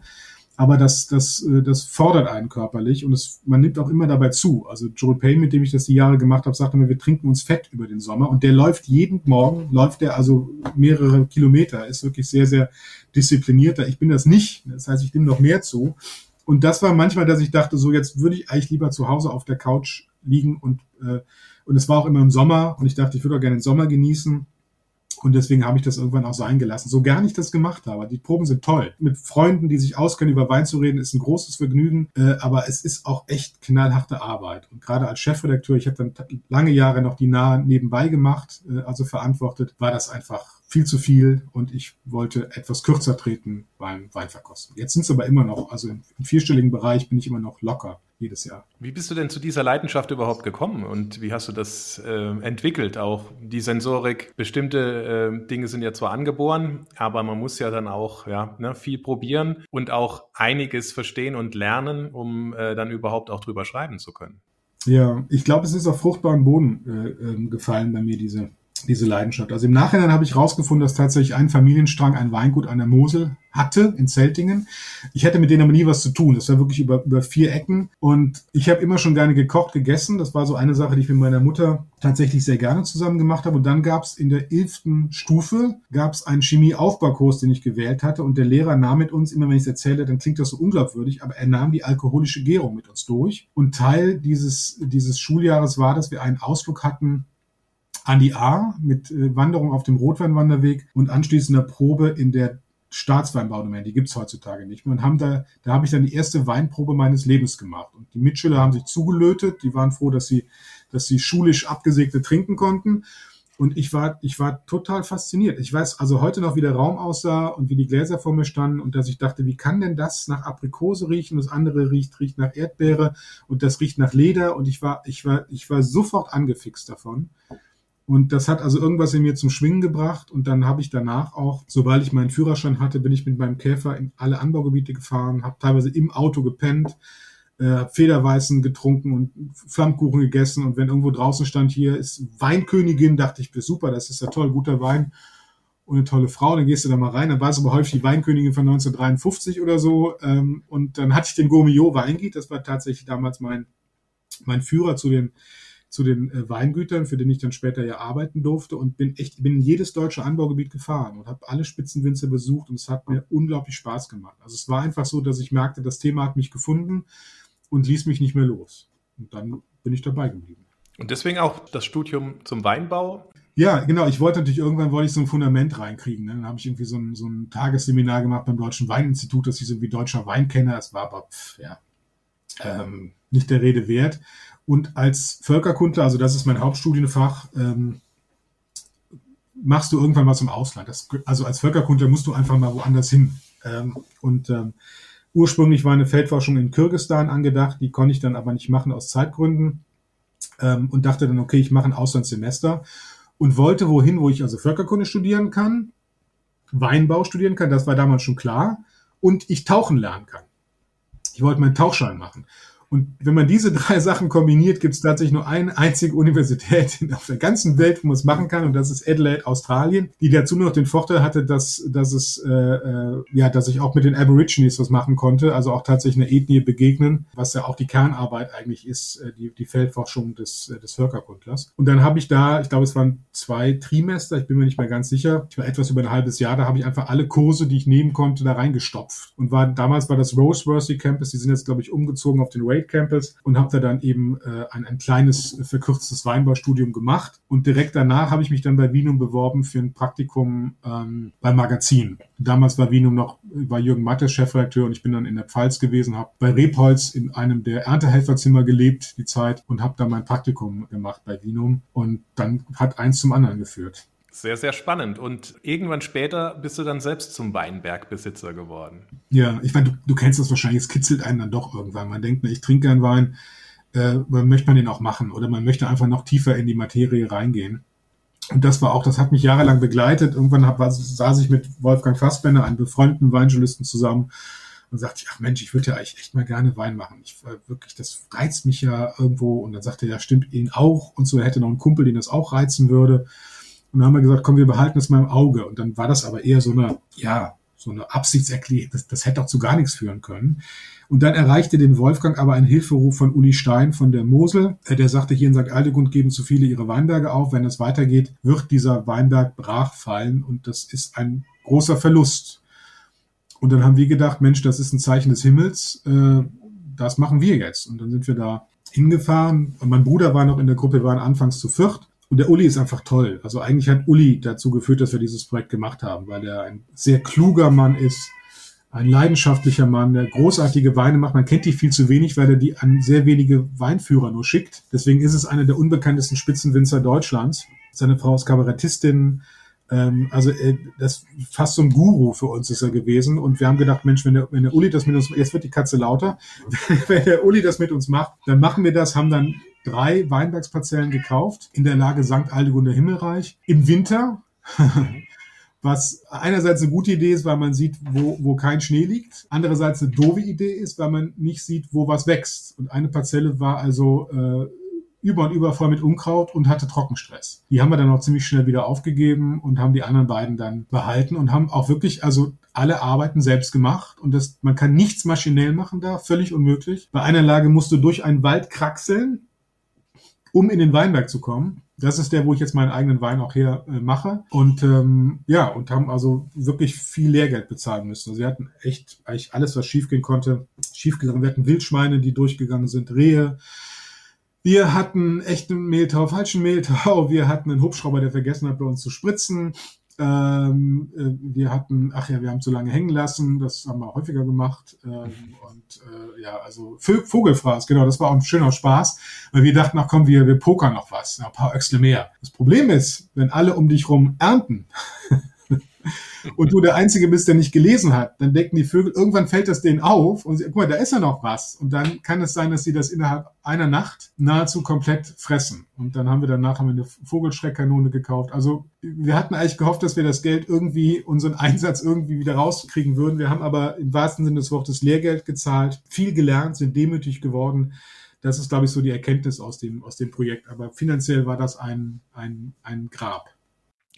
Speaker 2: aber das, das, äh, das fordert einen körperlich und es, man nimmt auch immer dabei zu. Also Joel Payne, mit dem ich das die Jahre gemacht habe, sagte mir, wir trinken uns Fett über den Sommer und der läuft jeden Morgen, läuft der also mehrere Kilometer, ist wirklich sehr, sehr disziplinierter. Ich bin das nicht, das heißt, ich nehme noch mehr zu. Und das war manchmal, dass ich dachte, so jetzt würde ich eigentlich lieber zu Hause auf der Couch liegen und, äh, und es war auch immer im Sommer und ich dachte, ich würde auch gerne den Sommer genießen und deswegen habe ich das irgendwann auch sein gelassen. So gern ich das gemacht habe. Die Proben sind toll. Mit Freunden, die sich auskennen, über Wein zu reden, ist ein großes Vergnügen. Äh, aber es ist auch echt knallharte Arbeit. Und gerade als Chefredakteur, ich habe dann lange Jahre noch die Nahe nebenbei gemacht, äh, also verantwortet, war das einfach viel zu viel und ich wollte etwas kürzer treten beim Weinverkosten. Jetzt sind es aber immer noch, also im, im vierstelligen Bereich bin ich immer noch locker jedes Jahr.
Speaker 3: Wie bist du denn zu dieser Leidenschaft überhaupt gekommen und wie hast du das äh, entwickelt? Auch die Sensorik, bestimmte äh, Dinge sind ja zwar angeboren, aber man muss ja dann auch ja, ne, viel probieren und auch einiges verstehen und lernen, um äh, dann überhaupt auch drüber schreiben zu können.
Speaker 2: Ja, ich glaube, es ist auf fruchtbaren Boden äh, ähm, gefallen bei mir, diese diese Leidenschaft. Also im Nachhinein habe ich rausgefunden, dass tatsächlich ein Familienstrang ein Weingut an der Mosel hatte in Zeltingen. Ich hätte mit denen aber nie was zu tun. Das war wirklich über, über vier Ecken. Und ich habe immer schon gerne gekocht, gegessen. Das war so eine Sache, die ich mit meiner Mutter tatsächlich sehr gerne zusammen gemacht habe. Und dann gab es in der elften Stufe gab es einen Chemieaufbaukurs, den ich gewählt hatte. Und der Lehrer nahm mit uns, immer wenn ich es erzähle, dann klingt das so unglaubwürdig, aber er nahm die alkoholische Gärung mit uns durch. Und Teil dieses, dieses Schuljahres war, dass wir einen Ausflug hatten an die A mit äh, Wanderung auf dem Rotweinwanderweg und anschließender Probe in der Staatsweinbaudomäne. Die gibt's heutzutage nicht mehr. Und haben da, da habe ich dann die erste Weinprobe meines Lebens gemacht. Und die Mitschüler haben sich zugelötet. Die waren froh, dass sie, dass sie schulisch abgesägte trinken konnten. Und ich war, ich war total fasziniert. Ich weiß also heute noch, wie der Raum aussah und wie die Gläser vor mir standen und dass ich dachte, wie kann denn das nach Aprikose riechen? Das andere riecht, riecht nach Erdbeere und das riecht nach Leder. Und ich war, ich war, ich war sofort angefixt davon. Und das hat also irgendwas in mir zum Schwingen gebracht. Und dann habe ich danach auch, sobald ich meinen Führerschein hatte, bin ich mit meinem Käfer in alle Anbaugebiete gefahren, habe teilweise im Auto gepennt, äh, Federweißen getrunken und Flammkuchen gegessen. Und wenn irgendwo draußen stand, hier ist Weinkönigin, dachte ich, super, das ist ja toll, guter Wein und eine tolle Frau, dann gehst du da mal rein, dann war es aber häufig die Weinkönigin von 1953 oder so. Ähm, und dann hatte ich den Gourmillot Weingiet, das war tatsächlich damals mein, mein Führer zu den zu den äh, Weingütern, für den ich dann später ja arbeiten durfte und bin echt, bin in jedes deutsche Anbaugebiet gefahren und habe alle Spitzenwinzer besucht und es hat mir unglaublich Spaß gemacht. Also es war einfach so, dass ich merkte, das Thema hat mich gefunden und ließ mich nicht mehr los. Und dann bin ich dabei geblieben.
Speaker 3: Und deswegen auch das Studium zum Weinbau?
Speaker 2: Ja, genau. Ich wollte natürlich irgendwann wollte ich so ein Fundament reinkriegen. Ne? Dann habe ich irgendwie so ein, so ein Tagesseminar gemacht beim Deutschen Weininstitut, das hieß irgendwie deutscher Weinkenner. Es war aber pff, ja ähm, nicht der Rede wert. Und als Völkerkundler, also das ist mein Hauptstudienfach, ähm, machst du irgendwann was im Ausland. Das, also als Völkerkundler musst du einfach mal woanders hin. Ähm, und ähm, ursprünglich war eine Feldforschung in Kirgistan angedacht, die konnte ich dann aber nicht machen aus Zeitgründen ähm, und dachte dann, okay, ich mache ein Auslandssemester und wollte wohin, wo ich also Völkerkunde studieren kann, Weinbau studieren kann, das war damals schon klar, und ich tauchen lernen kann. Ich wollte meinen Tauchschein machen. Und wenn man diese drei Sachen kombiniert, gibt es tatsächlich nur eine einzige Universität auf der ganzen Welt, wo man es machen kann, und das ist Adelaide, Australien, die dazu noch den Vorteil hatte, dass, dass es äh, äh, ja, dass ich auch mit den Aborigines was machen konnte, also auch tatsächlich eine Ethnie begegnen, was ja auch die Kernarbeit eigentlich ist, äh, die, die Feldforschung des, äh, des Völkerkundlers. Und dann habe ich da, ich glaube, es waren zwei Trimester, ich bin mir nicht mehr ganz sicher, ich war etwas über ein halbes Jahr, da habe ich einfach alle Kurse, die ich nehmen konnte, da reingestopft. Und war damals war das Roseworthy Campus, die sind jetzt, glaube ich, umgezogen auf den Ray Trade Campus und habe da dann eben äh, ein, ein kleines verkürztes Weinbaustudium gemacht. Und direkt danach habe ich mich dann bei Vinum beworben für ein Praktikum ähm, beim Magazin. Damals war Vinum noch, war Jürgen Mattes Chefredakteur und ich bin dann in der Pfalz gewesen, habe bei Rebholz in einem der Erntehelferzimmer gelebt, die Zeit, und habe da mein Praktikum gemacht bei Vinum. Und dann hat eins zum anderen geführt.
Speaker 3: Sehr, sehr spannend. Und irgendwann später bist du dann selbst zum Weinbergbesitzer geworden.
Speaker 2: Ja, ich meine, du, du kennst das wahrscheinlich, es kitzelt einen dann doch irgendwann. Man denkt, ich trinke gern Wein, äh, möchte man den auch machen oder man möchte einfach noch tiefer in die Materie reingehen. Und das war auch, das hat mich jahrelang begleitet. Irgendwann hab, saß ich mit Wolfgang Fassbender, einem befreundeten Weinjournalisten, zusammen und sagte ach Mensch, ich würde ja eigentlich echt mal gerne Wein machen. Ich war wirklich, das reizt mich ja irgendwo. Und dann sagte er, ja, stimmt ihn auch. Und so, er hätte noch einen Kumpel, den das auch reizen würde. Und dann haben wir gesagt, komm, wir behalten das mal im Auge. Und dann war das aber eher so eine, ja, so eine Absichtserklärung. Das, das hätte auch zu gar nichts führen können. Und dann erreichte den Wolfgang aber ein Hilferuf von Uli Stein von der Mosel. Äh, der sagte, hier in St. Aldegund geben zu viele ihre Weinberge auf. Wenn es weitergeht, wird dieser Weinberg brach fallen. Und das ist ein großer Verlust. Und dann haben wir gedacht, Mensch, das ist ein Zeichen des Himmels. Äh, das machen wir jetzt. Und dann sind wir da hingefahren. Und mein Bruder war noch in der Gruppe, wir waren anfangs zu viert. Und der Uli ist einfach toll. Also eigentlich hat Uli dazu geführt, dass wir dieses Projekt gemacht haben, weil er ein sehr kluger Mann ist, ein leidenschaftlicher Mann, der großartige Weine macht. Man kennt die viel zu wenig, weil er die an sehr wenige Weinführer nur schickt. Deswegen ist es einer der unbekanntesten Spitzenwinzer Deutschlands. Seine Frau ist Kabarettistin, Ähm, also äh, das fast so ein Guru für uns ist er gewesen. Und wir haben gedacht, Mensch, wenn der, wenn der Uli das mit uns, jetzt wird die Katze lauter, wenn der Uli das mit uns macht, dann machen wir das, haben dann drei Weinbergsparzellen gekauft in der Lage St. Aldegunde Himmelreich im Winter. was einerseits eine gute Idee ist, weil man sieht, wo, wo kein Schnee liegt. Andererseits eine doofe Idee ist, weil man nicht sieht, wo was wächst. Und eine Parzelle war also äh, über und über voll mit Unkraut und hatte Trockenstress. Die haben wir dann auch ziemlich schnell wieder aufgegeben und haben die anderen beiden dann behalten und haben auch wirklich, also alle Arbeiten selbst gemacht und das, man kann nichts maschinell machen da, völlig unmöglich. Bei einer Lage musst du durch einen Wald kraxeln, um in den Weinberg zu kommen. Das ist der, wo ich jetzt meinen eigenen Wein auch her äh, mache. Und ähm, ja, und haben also wirklich viel Lehrgeld bezahlen müssen. Also wir hatten echt eigentlich alles, was schiefgehen konnte, schiefgegangen. Wir hatten Wildschweine, die durchgegangen sind, Rehe, wir hatten echten Mehltau, falschen Mehltau. Wir hatten einen Hubschrauber, der vergessen hat, bei uns zu spritzen. Ähm, äh, wir hatten, ach ja, wir haben zu lange hängen lassen. Das haben wir häufiger gemacht. Ähm, und äh, ja, also Vogelfraß, genau, das war auch ein schöner Spaß. Weil wir dachten, ach komm, wir, wir pokern noch was, ein paar Öxle mehr. Das Problem ist, wenn alle um dich rum ernten, und du der Einzige bist, der nicht gelesen hat, dann denken die Vögel, irgendwann fällt das denen auf und sie, guck mal, da ist ja noch was. Und dann kann es sein, dass sie das innerhalb einer Nacht nahezu komplett fressen. Und dann haben wir danach haben wir eine Vogelschreckkanone gekauft. Also wir hatten eigentlich gehofft, dass wir das Geld irgendwie, unseren Einsatz irgendwie wieder rauskriegen würden. Wir haben aber im wahrsten Sinne des Wortes Lehrgeld gezahlt, viel gelernt, sind demütig geworden. Das ist, glaube ich, so die Erkenntnis aus dem, aus dem Projekt. Aber finanziell war das ein, ein, ein Grab.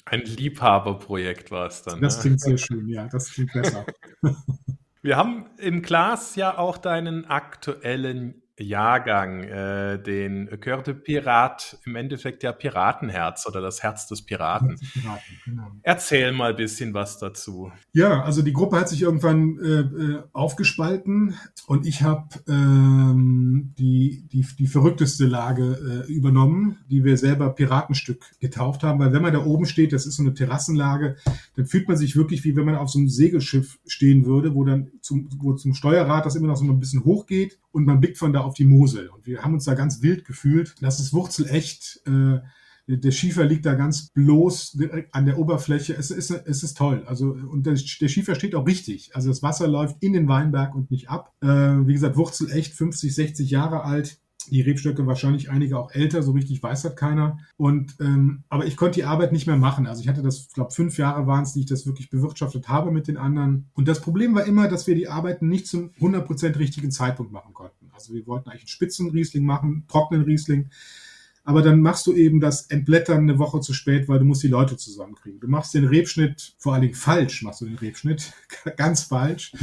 Speaker 3: Ein Liebhaberprojekt war es dann.
Speaker 2: Das ne? klingt sehr schön, ja, das klingt besser.
Speaker 3: Wir haben im Glas ja auch deinen aktuellen Jahrgang, äh, den Cœur de Pirat, im Endeffekt ja Piratenherz oder das Herz des Piraten. Piraten genau. Erzähl mal ein bisschen was dazu.
Speaker 2: Ja, also die Gruppe hat sich irgendwann äh, äh aufgespalten und ich habe ähm, die, die, die verrückteste Lage äh, übernommen, die wir selber Piratenstück getauft haben, weil wenn man da oben steht, das ist so eine Terrassenlage, dann fühlt man sich wirklich wie wenn man auf so einem Segelschiff stehen würde, wo dann zum, wo zum Steuerrad das immer noch so ein bisschen hochgeht und man blickt von da auf die Mosel. Und wir haben uns da ganz wild gefühlt. Das ist wurzelecht. Äh, der Schiefer liegt da ganz bloß an der Oberfläche. Es ist, es ist toll. Also, und der, der Schiefer steht auch richtig. Also das Wasser läuft in den Weinberg und nicht ab. Äh, wie gesagt, wurzelecht, 50, 60 Jahre alt. Die Rebstöcke wahrscheinlich einige auch älter, so richtig weiß hat keiner. Und ähm, aber ich konnte die Arbeit nicht mehr machen. Also ich hatte das, ich glaube, fünf Jahre waren es, die ich das wirklich bewirtschaftet habe mit den anderen. Und das Problem war immer, dass wir die Arbeiten nicht zum 100% richtigen Zeitpunkt machen konnten. Also wir wollten eigentlich einen Spitzenriesling machen, trockenen Riesling. Aber dann machst du eben das Entblättern eine Woche zu spät, weil du musst die Leute zusammenkriegen. Du machst den Rebschnitt, vor allen Dingen falsch machst du den Rebschnitt, ganz falsch.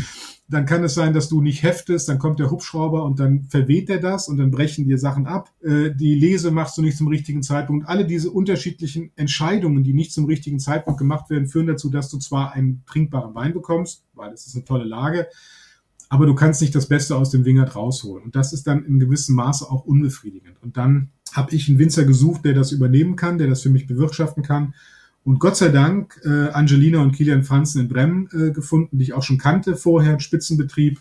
Speaker 2: Dann kann es sein, dass du nicht heftest, dann kommt der Hubschrauber und dann verweht er das und dann brechen dir Sachen ab. Äh, die Lese machst du nicht zum richtigen Zeitpunkt. Alle diese unterschiedlichen Entscheidungen, die nicht zum richtigen Zeitpunkt gemacht werden, führen dazu, dass du zwar einen trinkbaren Wein bekommst, weil es ist eine tolle Lage, aber du kannst nicht das Beste aus dem Wingert rausholen. Und das ist dann in gewissem Maße auch unbefriedigend. Und dann habe ich einen Winzer gesucht, der das übernehmen kann, der das für mich bewirtschaften kann. Und Gott sei Dank äh, Angelina und Kilian Franzen in Bremen äh, gefunden, die ich auch schon kannte vorher, Spitzenbetrieb,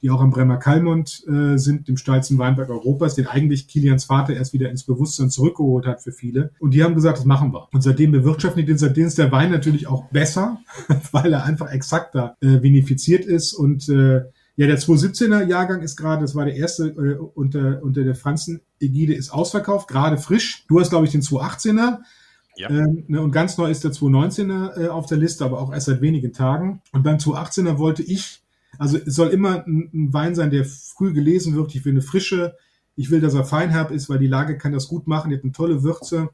Speaker 2: die auch am Bremer Kalmont äh, sind, dem steilsten Weinberg Europas, den eigentlich Kilians Vater erst wieder ins Bewusstsein zurückgeholt hat für viele. Und die haben gesagt, das machen wir. Und seitdem bewirtschaften die den, seitdem ist der Wein natürlich auch besser, weil er einfach exakter äh, vinifiziert ist und äh, ja, der 217er Jahrgang ist gerade, das war der erste äh, unter, unter der Franzen-Ägide, ist ausverkauft, gerade frisch. Du hast, glaube ich, den 218er. Ja. Ähm, ne, und ganz neu ist der 219er äh, auf der Liste, aber auch erst seit wenigen Tagen. Und beim 218er wollte ich, also es soll immer ein, ein Wein sein, der früh gelesen wird. Ich will eine frische, ich will, dass er feinherb ist, weil die Lage kann das gut machen. Die hat eine tolle Würze.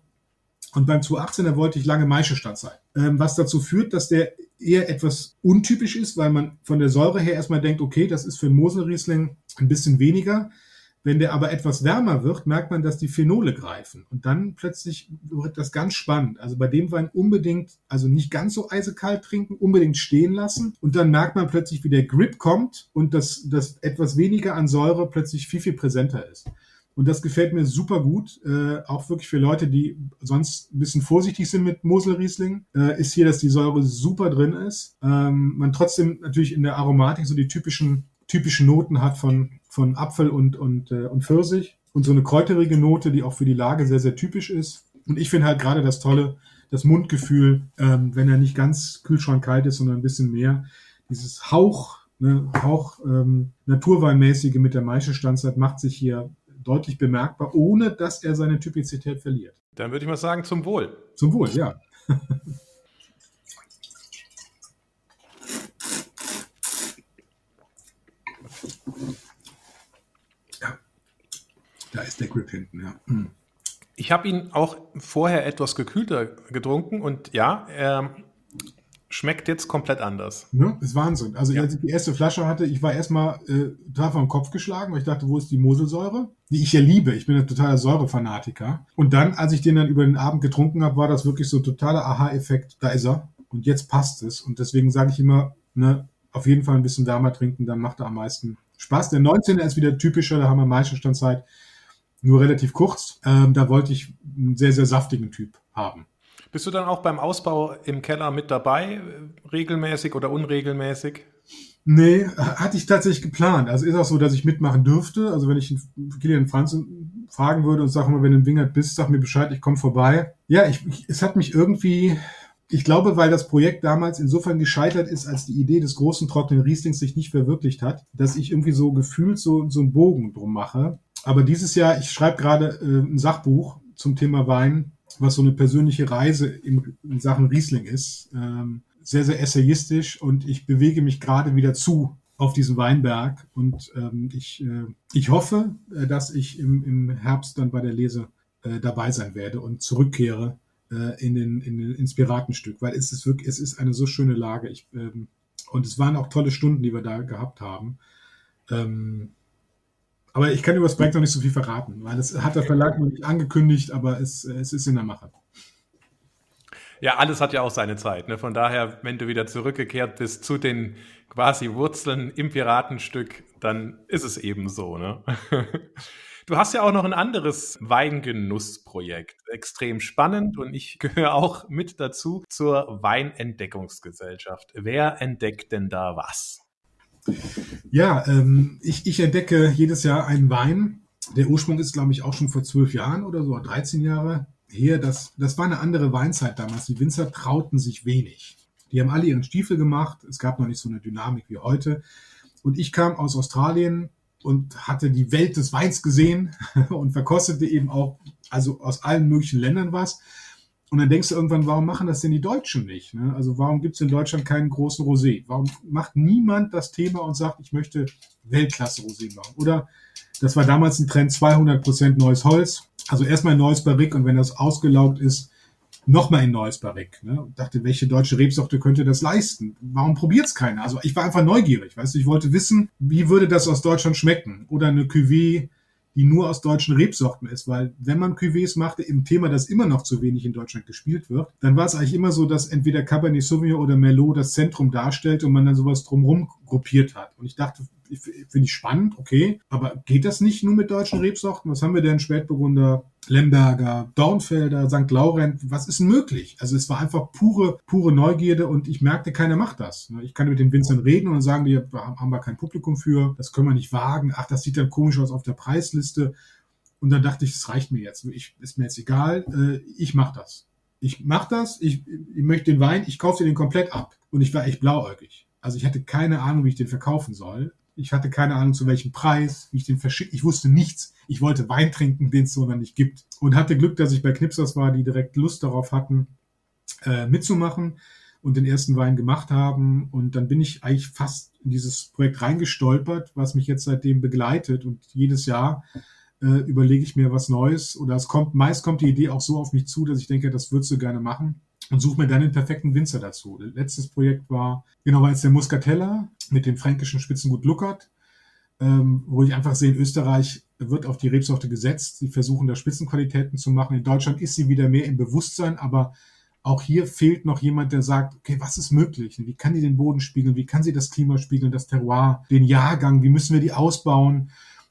Speaker 2: Und beim 218er wollte ich lange Maischestadt sein. Ähm, was dazu führt, dass der eher etwas untypisch ist, weil man von der Säure her erstmal denkt, okay, das ist für Moselriesling ein bisschen weniger. Wenn der aber etwas wärmer wird, merkt man, dass die Phenole greifen. Und dann plötzlich wird das ganz spannend. Also bei dem Wein unbedingt, also nicht ganz so eisekalt trinken, unbedingt stehen lassen. Und dann merkt man plötzlich, wie der Grip kommt und dass das etwas weniger an Säure plötzlich viel, viel präsenter ist. Und das gefällt mir super gut. Äh, auch wirklich für Leute, die sonst ein bisschen vorsichtig sind mit Moselriesling, äh, ist hier, dass die Säure super drin ist. Ähm, man trotzdem natürlich in der Aromatik so die typischen, typischen Noten hat von, von Apfel und, und, äh, und Pfirsich. Und so eine kräuterige Note, die auch für die Lage sehr, sehr typisch ist. Und ich finde halt gerade das Tolle, das Mundgefühl, ähm, wenn er nicht ganz kühlschrankkalt ist, sondern ein bisschen mehr. Dieses Hauch, ne, Hauch ähm, Naturweinmäßige mit der Maischestandzeit macht sich hier deutlich bemerkbar, ohne dass er seine Typizität verliert.
Speaker 3: Dann würde ich mal sagen, zum Wohl.
Speaker 2: Zum Wohl, ja. ja. Da ist der Grip hinten, ja.
Speaker 3: Ich habe ihn auch vorher etwas gekühlter getrunken und ja, er schmeckt jetzt komplett anders.
Speaker 2: Ja, ist Wahnsinn. Also ja. als ich die erste Flasche hatte, ich war erstmal äh, total vom Kopf geschlagen, weil ich dachte, wo ist die Moselsäure? Die ich ja liebe. Ich bin ein totaler Säurefanatiker. Und dann, als ich den dann über den Abend getrunken habe, war das wirklich so ein totaler Aha-Effekt. Da ist er. Und jetzt passt es. Und deswegen sage ich immer, ne, auf jeden Fall ein bisschen wärmer trinken, dann macht er am meisten Spaß. Der 19er ist wieder typischer, da haben wir Meisterstandzeit nur relativ kurz. Ähm, da wollte ich einen sehr, sehr saftigen Typ haben.
Speaker 3: Bist du dann auch beim Ausbau im Keller mit dabei, regelmäßig oder unregelmäßig?
Speaker 2: Nee, hatte ich tatsächlich geplant. Also ist auch so, dass ich mitmachen dürfte. Also wenn ich Kilian Franzen fragen würde und sage mal, wenn du in Wingert bist, sag mir Bescheid, ich komme vorbei. Ja, ich, ich, es hat mich irgendwie, ich glaube, weil das Projekt damals insofern gescheitert ist, als die Idee des großen trockenen Rieslings sich nicht verwirklicht hat, dass ich irgendwie so gefühlt so, so einen Bogen drum mache. Aber dieses Jahr, ich schreibe gerade äh, ein Sachbuch zum Thema Wein was so eine persönliche Reise in, in Sachen Riesling ist. Ähm, sehr, sehr essayistisch und ich bewege mich gerade wieder zu auf diesen Weinberg und ähm, ich, äh, ich hoffe, äh, dass ich im, im Herbst dann bei der Lese äh, dabei sein werde und zurückkehre äh, in, den, in den Inspiratenstück, weil es ist wirklich, es ist eine so schöne Lage. Ich, ähm, und es waren auch tolle Stunden, die wir da gehabt haben. Ähm, aber ich kann über das Projekt noch nicht so viel verraten, weil das hat der Verlag noch nicht angekündigt, aber es, es ist in der Mache.
Speaker 3: Ja, alles hat ja auch seine Zeit. Ne? Von daher, wenn du wieder zurückgekehrt bist zu den quasi Wurzeln im Piratenstück, dann ist es eben so. Ne? Du hast ja auch noch ein anderes Weingenussprojekt. Extrem spannend und ich gehöre auch mit dazu zur Weinentdeckungsgesellschaft. Wer entdeckt denn da was?
Speaker 2: Ja, ähm, ich, ich entdecke jedes Jahr einen Wein. Der Ursprung ist, glaube ich, auch schon vor zwölf Jahren oder so, 13 Jahre her. Das, das war eine andere Weinzeit damals. Die Winzer trauten sich wenig. Die haben alle ihren Stiefel gemacht. Es gab noch nicht so eine Dynamik wie heute. Und ich kam aus Australien und hatte die Welt des Weins gesehen und verkostete eben auch, also aus allen möglichen Ländern was. Und dann denkst du irgendwann, warum machen das denn die Deutschen nicht? Ne? Also warum gibt es in Deutschland keinen großen Rosé? Warum macht niemand das Thema und sagt, ich möchte Weltklasse Rosé machen? Oder das war damals ein Trend, 200% neues Holz. Also erstmal neues Barrique und wenn das ausgelaugt ist, nochmal ein neues Barrique. Ne? Und dachte, welche deutsche Rebsorte könnte das leisten? Warum probiert es keiner? Also ich war einfach neugierig, weißt du, ich wollte wissen, wie würde das aus Deutschland schmecken? Oder eine Cuvée die nur aus deutschen Rebsorten ist, weil wenn man Cuvées machte, im Thema, das immer noch zu wenig in Deutschland gespielt wird, dann war es eigentlich immer so, dass entweder Cabernet Sauvignon oder Merlot das Zentrum darstellt und man dann sowas drumherum gruppiert hat. Und ich dachte, finde ich spannend, okay, aber geht das nicht nur mit deutschen Rebsorten? Was haben wir denn? Spätburgunder, Lemberger, Dornfelder, St. Laurent, was ist möglich? Also es war einfach pure, pure Neugierde und ich merkte, keiner macht das. Ne? Ich kann mit den Winzern reden und sagen die, haben wir kein Publikum für, das können wir nicht wagen, ach, das sieht dann komisch aus auf der Preisliste. Und dann dachte ich, das reicht mir jetzt. Ich, ist mir jetzt egal, äh, ich mach das. Ich mach das, ich, ich möchte den Wein, ich kaufe den komplett ab. Und ich war echt blauäugig. Also ich hatte keine Ahnung, wie ich den verkaufen soll. Ich hatte keine Ahnung, zu welchem Preis, wie ich den verschicke. Ich wusste nichts. Ich wollte Wein trinken, den es so noch nicht gibt. Und hatte Glück, dass ich bei Knipsers war, die direkt Lust darauf hatten, äh, mitzumachen und den ersten Wein gemacht haben. Und dann bin ich eigentlich fast in dieses Projekt reingestolpert, was mich jetzt seitdem begleitet. Und jedes Jahr äh, überlege ich mir was Neues. Oder es kommt, meist kommt die Idee auch so auf mich zu, dass ich denke, das würdest du gerne machen und suche mir dann den perfekten Winzer dazu. Letztes Projekt war, genau, war jetzt der Muscatella mit dem fränkischen Spitzengut Luckert, ähm, wo ich einfach sehe, in Österreich wird auf die Rebsorte gesetzt. Sie versuchen da Spitzenqualitäten zu machen. In Deutschland ist sie wieder mehr im Bewusstsein, aber auch hier fehlt noch jemand, der sagt, okay, was ist möglich? Wie kann die den Boden spiegeln? Wie kann sie das Klima spiegeln, das Terroir, den Jahrgang? Wie müssen wir die ausbauen?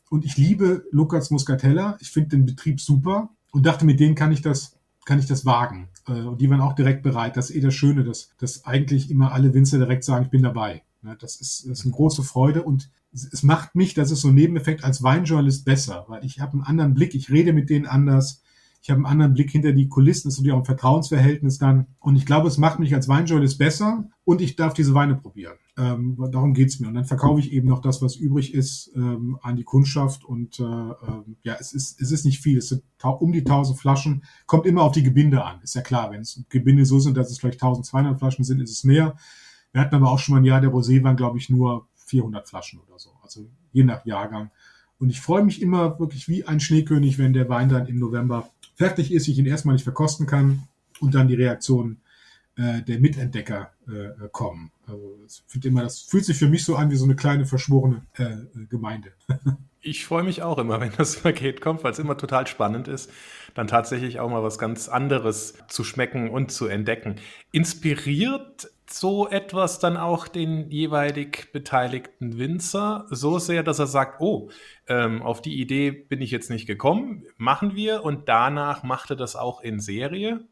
Speaker 2: Und ich liebe Lukas Muscatella. Ich finde den Betrieb super und dachte, mit denen kann ich das, kann ich das wagen. Äh, und die waren auch direkt bereit. Das ist eh das Schöne, dass, dass eigentlich immer alle Winzer direkt sagen, ich bin dabei. Das ist, das ist eine große Freude und es macht mich, das ist so ein Nebeneffekt als Weinjournalist besser, weil ich habe einen anderen Blick, ich rede mit denen anders, Ich habe einen anderen Blick hinter die Kulissen, das ist natürlich auch ein Vertrauensverhältnis dann. Und ich glaube, es macht mich als Weinjournalist besser und ich darf diese Weine probieren. Ähm, darum geht's mir. Und dann verkaufe ich eben noch das, was übrig ist, ähm, an die Kundschaft. Und äh, äh, ja, es ist, es ist nicht viel. Es sind um die 1000 Flaschen. Kommt immer auf die Gebinde an. Ist ja klar, wenn es Gebinde so sind, dass es vielleicht 1200 Flaschen sind, ist es mehr. Wir hatten aber auch schon mal ein Jahr, der Rosé waren, glaube ich, nur 400 Flaschen oder so. Also je nach Jahrgang. Und ich freue mich immer wirklich wie ein Schneekönig, wenn der Wein dann im November fertig ist, ich ihn erstmal nicht verkosten kann und dann die Reaktionen äh, der Mitentdecker äh, kommen. Also es fühlt immer, das fühlt sich für mich so an wie so eine kleine verschworene äh, Gemeinde.
Speaker 3: Ich freue mich auch immer, wenn das Paket kommt, weil es immer total spannend ist, dann tatsächlich auch mal was ganz anderes zu schmecken und zu entdecken. Inspiriert so etwas dann auch den jeweilig beteiligten Winzer so sehr, dass er sagt, oh, ähm, auf die Idee bin ich jetzt nicht gekommen, machen wir und danach macht er das auch in Serie?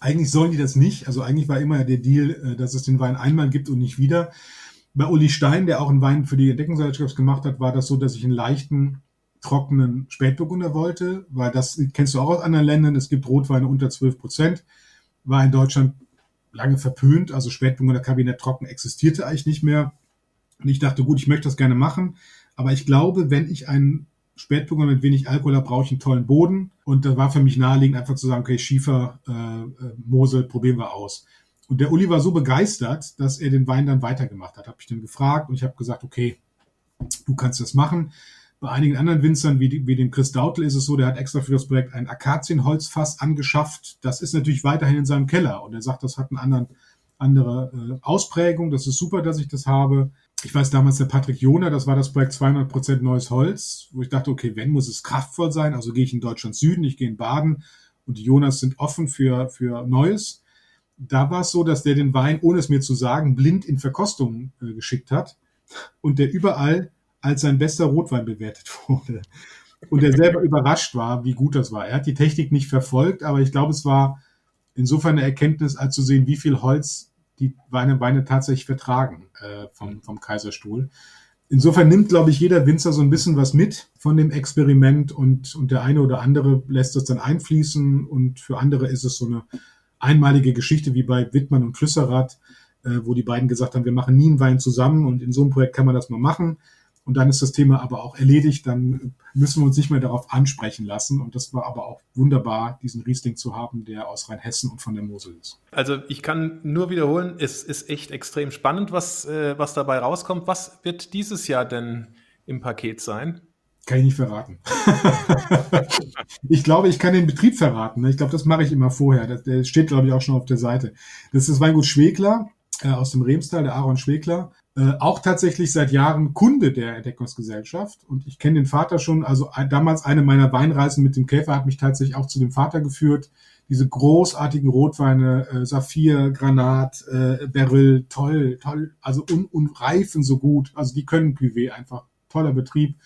Speaker 2: Eigentlich sollen die das nicht. Also eigentlich war immer der Deal, äh, dass es den Wein einmal gibt und nicht wieder. Bei Uli Stein, der auch einen Wein für die Entdeckungsgesellschaft gemacht hat, war das so, dass ich einen leichten, trockenen Spätburgunder wollte, weil das kennst du auch aus anderen Ländern. Es gibt Rotweine unter 12 Prozent. War in Deutschland lange verpönt. Also Spätburgunder Kabinett trocken existierte eigentlich nicht mehr. Und ich dachte, gut, ich möchte das gerne machen. Aber ich glaube, wenn ich einen Spätburgunder mit wenig Alkohol habe, brauche ich einen tollen Boden. Und da war für mich naheliegend, einfach zu sagen, okay, Schiefer, äh, äh, Mosel, probieren wir aus. Und der Uli war so begeistert, dass er den Wein dann weitergemacht hat. Habe ich dann gefragt und ich habe gesagt, okay, du kannst das machen. Bei einigen anderen Winzern, wie, wie dem Chris Dautel, ist es so, der hat extra für das Projekt ein Akazienholzfass angeschafft. Das ist natürlich weiterhin in seinem Keller. Und er sagt, das hat eine anderen, andere äh, Ausprägung. Das ist super, dass ich das habe. Ich weiß damals, der Patrick Jona, das war das Projekt 200% neues Holz, wo ich dachte, okay, wenn, muss es kraftvoll sein. Also gehe ich in Deutschland Süden, ich gehe in Baden und die Jonas sind offen für, für Neues. Da war es so, dass der den Wein, ohne es mir zu sagen, blind in Verkostung äh, geschickt hat und der überall als sein bester Rotwein bewertet wurde. Und er selber überrascht war, wie gut das war. Er hat die Technik nicht verfolgt, aber ich glaube, es war insofern eine Erkenntnis, als zu sehen, wie viel Holz die Weine, Weine tatsächlich vertragen äh, vom, vom Kaiserstuhl. Insofern nimmt, glaube ich, jeder Winzer so ein bisschen was mit von dem Experiment und, und der eine oder andere lässt es dann einfließen und für andere ist es so eine einmalige Geschichte wie bei Wittmann und Flüsserath, äh, wo die beiden gesagt haben, wir machen nie einen Wein zusammen und in so einem Projekt kann man das mal machen und dann ist das Thema aber auch erledigt, dann müssen wir uns nicht mehr darauf ansprechen lassen. Und das war aber auch wunderbar, diesen Riesling zu haben, der aus Rheinhessen und von der Mosel ist.
Speaker 3: Also ich kann nur wiederholen, es ist echt extrem spannend, was, äh, was dabei rauskommt. Was wird dieses Jahr denn im Paket sein?
Speaker 2: Kann ich nicht verraten. ich glaube, ich kann den Betrieb verraten. Ich glaube, das mache ich immer vorher. Der steht, glaube ich, auch schon auf der Seite. Das ist Weingut Schwegler äh, aus dem Remstal, der Aaron Schwegler. Äh, auch tatsächlich seit Jahren Kunde der Entdeckungsgesellschaft. Und ich kenne den Vater schon, also damals eine meiner Weinreisen mit dem Käfer hat mich tatsächlich auch zu dem Vater geführt. Diese großartigen Rotweine, äh, Saphir, Granat, äh, Beryl, toll, toll, also un, und reifen so gut. Also die können Cuvée einfach. Toller Betrieb.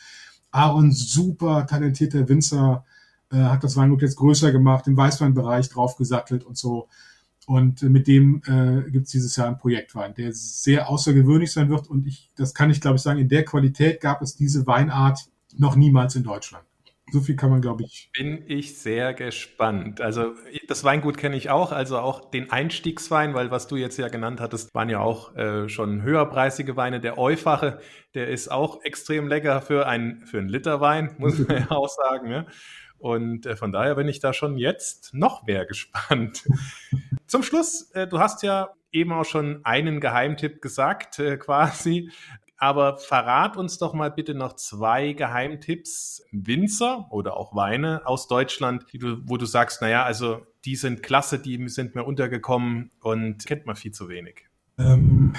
Speaker 2: Aaron, super talentierter Winzer, äh, hat das Weingut jetzt größer gemacht, im Weißweinbereich draufgesattelt und so. Und mit dem äh, gibt es dieses Jahr ein Projektwein, der sehr außergewöhnlich sein wird. Und ich, das kann ich, glaube ich, sagen, in der Qualität gab es diese Weinart noch niemals in Deutschland. So viel kann man, glaube ich.
Speaker 3: Bin ich sehr gespannt. Also das Weingut kenne ich auch, also auch den Einstiegswein, weil was du jetzt ja genannt hattest, waren ja auch äh, schon höherpreisige Weine. Der Eufache, der ist auch extrem lecker für, ein, für einen Liter Wein, muss man ja auch sagen. Ne? Und äh, von daher bin ich da schon jetzt noch mehr gespannt. Zum Schluss, äh, du hast ja eben auch schon einen Geheimtipp gesagt, äh, quasi. Aber verrat uns doch mal bitte noch zwei Geheimtipps, Winzer oder auch Weine aus Deutschland, du, wo du sagst, naja, also die sind klasse, die sind mir untergekommen und kennt man viel zu wenig.
Speaker 2: Ähm,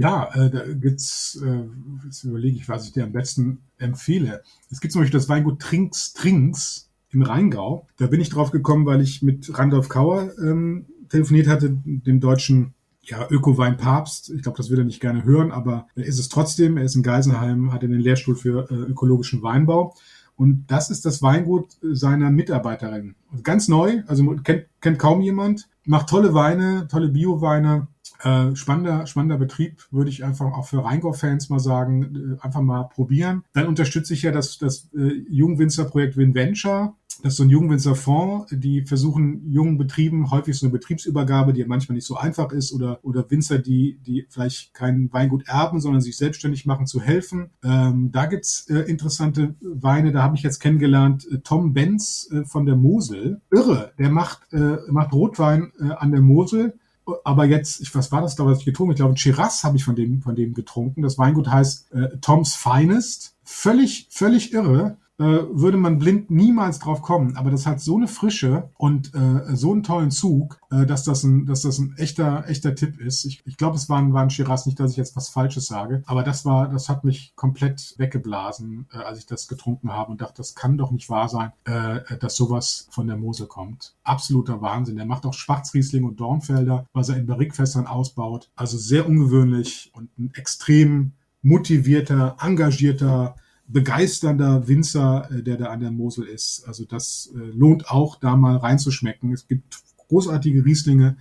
Speaker 2: ja, äh, da gibt's, äh, jetzt überlege ich, was ich dir am besten empfehle. Es gibt zum Beispiel das Weingut Trinks Trinks im Rheingau. Da bin ich drauf gekommen, weil ich mit Randolph Kauer ähm, telefoniert hatte, dem deutschen ja, Ökowein Papst. Ich glaube, das will er nicht gerne hören, aber er ist es trotzdem. Er ist in Geisenheim, hat den Lehrstuhl für äh, ökologischen Weinbau. Und das ist das Weingut seiner Mitarbeiterin. Ganz neu, also kennt, kennt kaum jemand, macht tolle Weine, tolle Bio-Weine, äh, spannender, spannender Betrieb, würde ich einfach auch für Rheingau-Fans mal sagen, äh, einfach mal probieren. Dann unterstütze ich ja das, das äh, Jungwinzer-Projekt WinVenture. Das ist so ein Jungwinzer Fonds, die versuchen jungen Betrieben häufig so eine Betriebsübergabe, die manchmal nicht so einfach ist oder, oder Winzer, die, die vielleicht kein Weingut erben, sondern sich selbstständig machen, zu helfen. Ähm, da gibt's äh, interessante Weine, da habe ich jetzt kennengelernt, äh, Tom Benz äh, von der Mosel. Irre, der macht, äh, macht Rotwein äh, an der Mosel aber jetzt, ich, was war das da, was ich getrunken? Ich glaube, Chiras habe ich von dem, von dem getrunken. Das Weingut heißt äh, Tom's Finest. Völlig, völlig irre würde man blind niemals drauf kommen. Aber das hat so eine Frische und äh, so einen tollen Zug, äh, dass das ein, dass das ein echter, echter Tipp ist. Ich, ich glaube, es waren, waren Shiraz, nicht, dass ich jetzt was Falsches sage. Aber das war, das hat mich komplett weggeblasen, äh, als ich das getrunken habe und dachte, das kann doch nicht wahr sein, äh, dass sowas von der Mosel kommt. Absoluter Wahnsinn. Der macht auch Schwarzriesling und Dornfelder, was er in Barrikfässern ausbaut. Also sehr ungewöhnlich und ein extrem motivierter, engagierter, begeisternder Winzer, äh, der da an der Mosel ist. Also das äh, lohnt auch, da mal reinzuschmecken. Es gibt großartige Rieslinge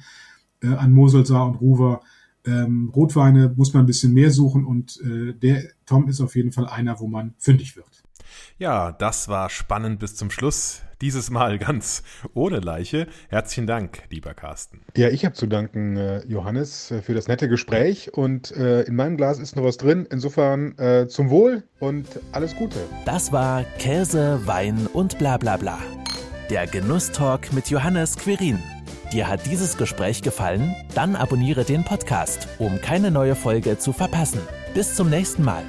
Speaker 2: äh, an Moselsaar und Ruwer. Ähm, Rotweine muss man ein bisschen mehr suchen und äh, der Tom ist auf jeden Fall einer, wo man fündig wird.
Speaker 3: Ja, das war spannend bis zum Schluss. Dieses Mal ganz ohne Leiche. Herzlichen Dank, lieber Carsten.
Speaker 2: Ja, ich habe zu danken, äh, Johannes, äh, für das nette Gespräch. Und äh, in meinem Glas ist noch was drin. Insofern äh, zum Wohl und alles Gute.
Speaker 1: Das war Käse, Wein und bla bla bla. Der Genusstalk mit Johannes Quirin. Dir hat dieses Gespräch gefallen? Dann abonniere den Podcast, um keine neue Folge zu verpassen. Bis zum nächsten Mal.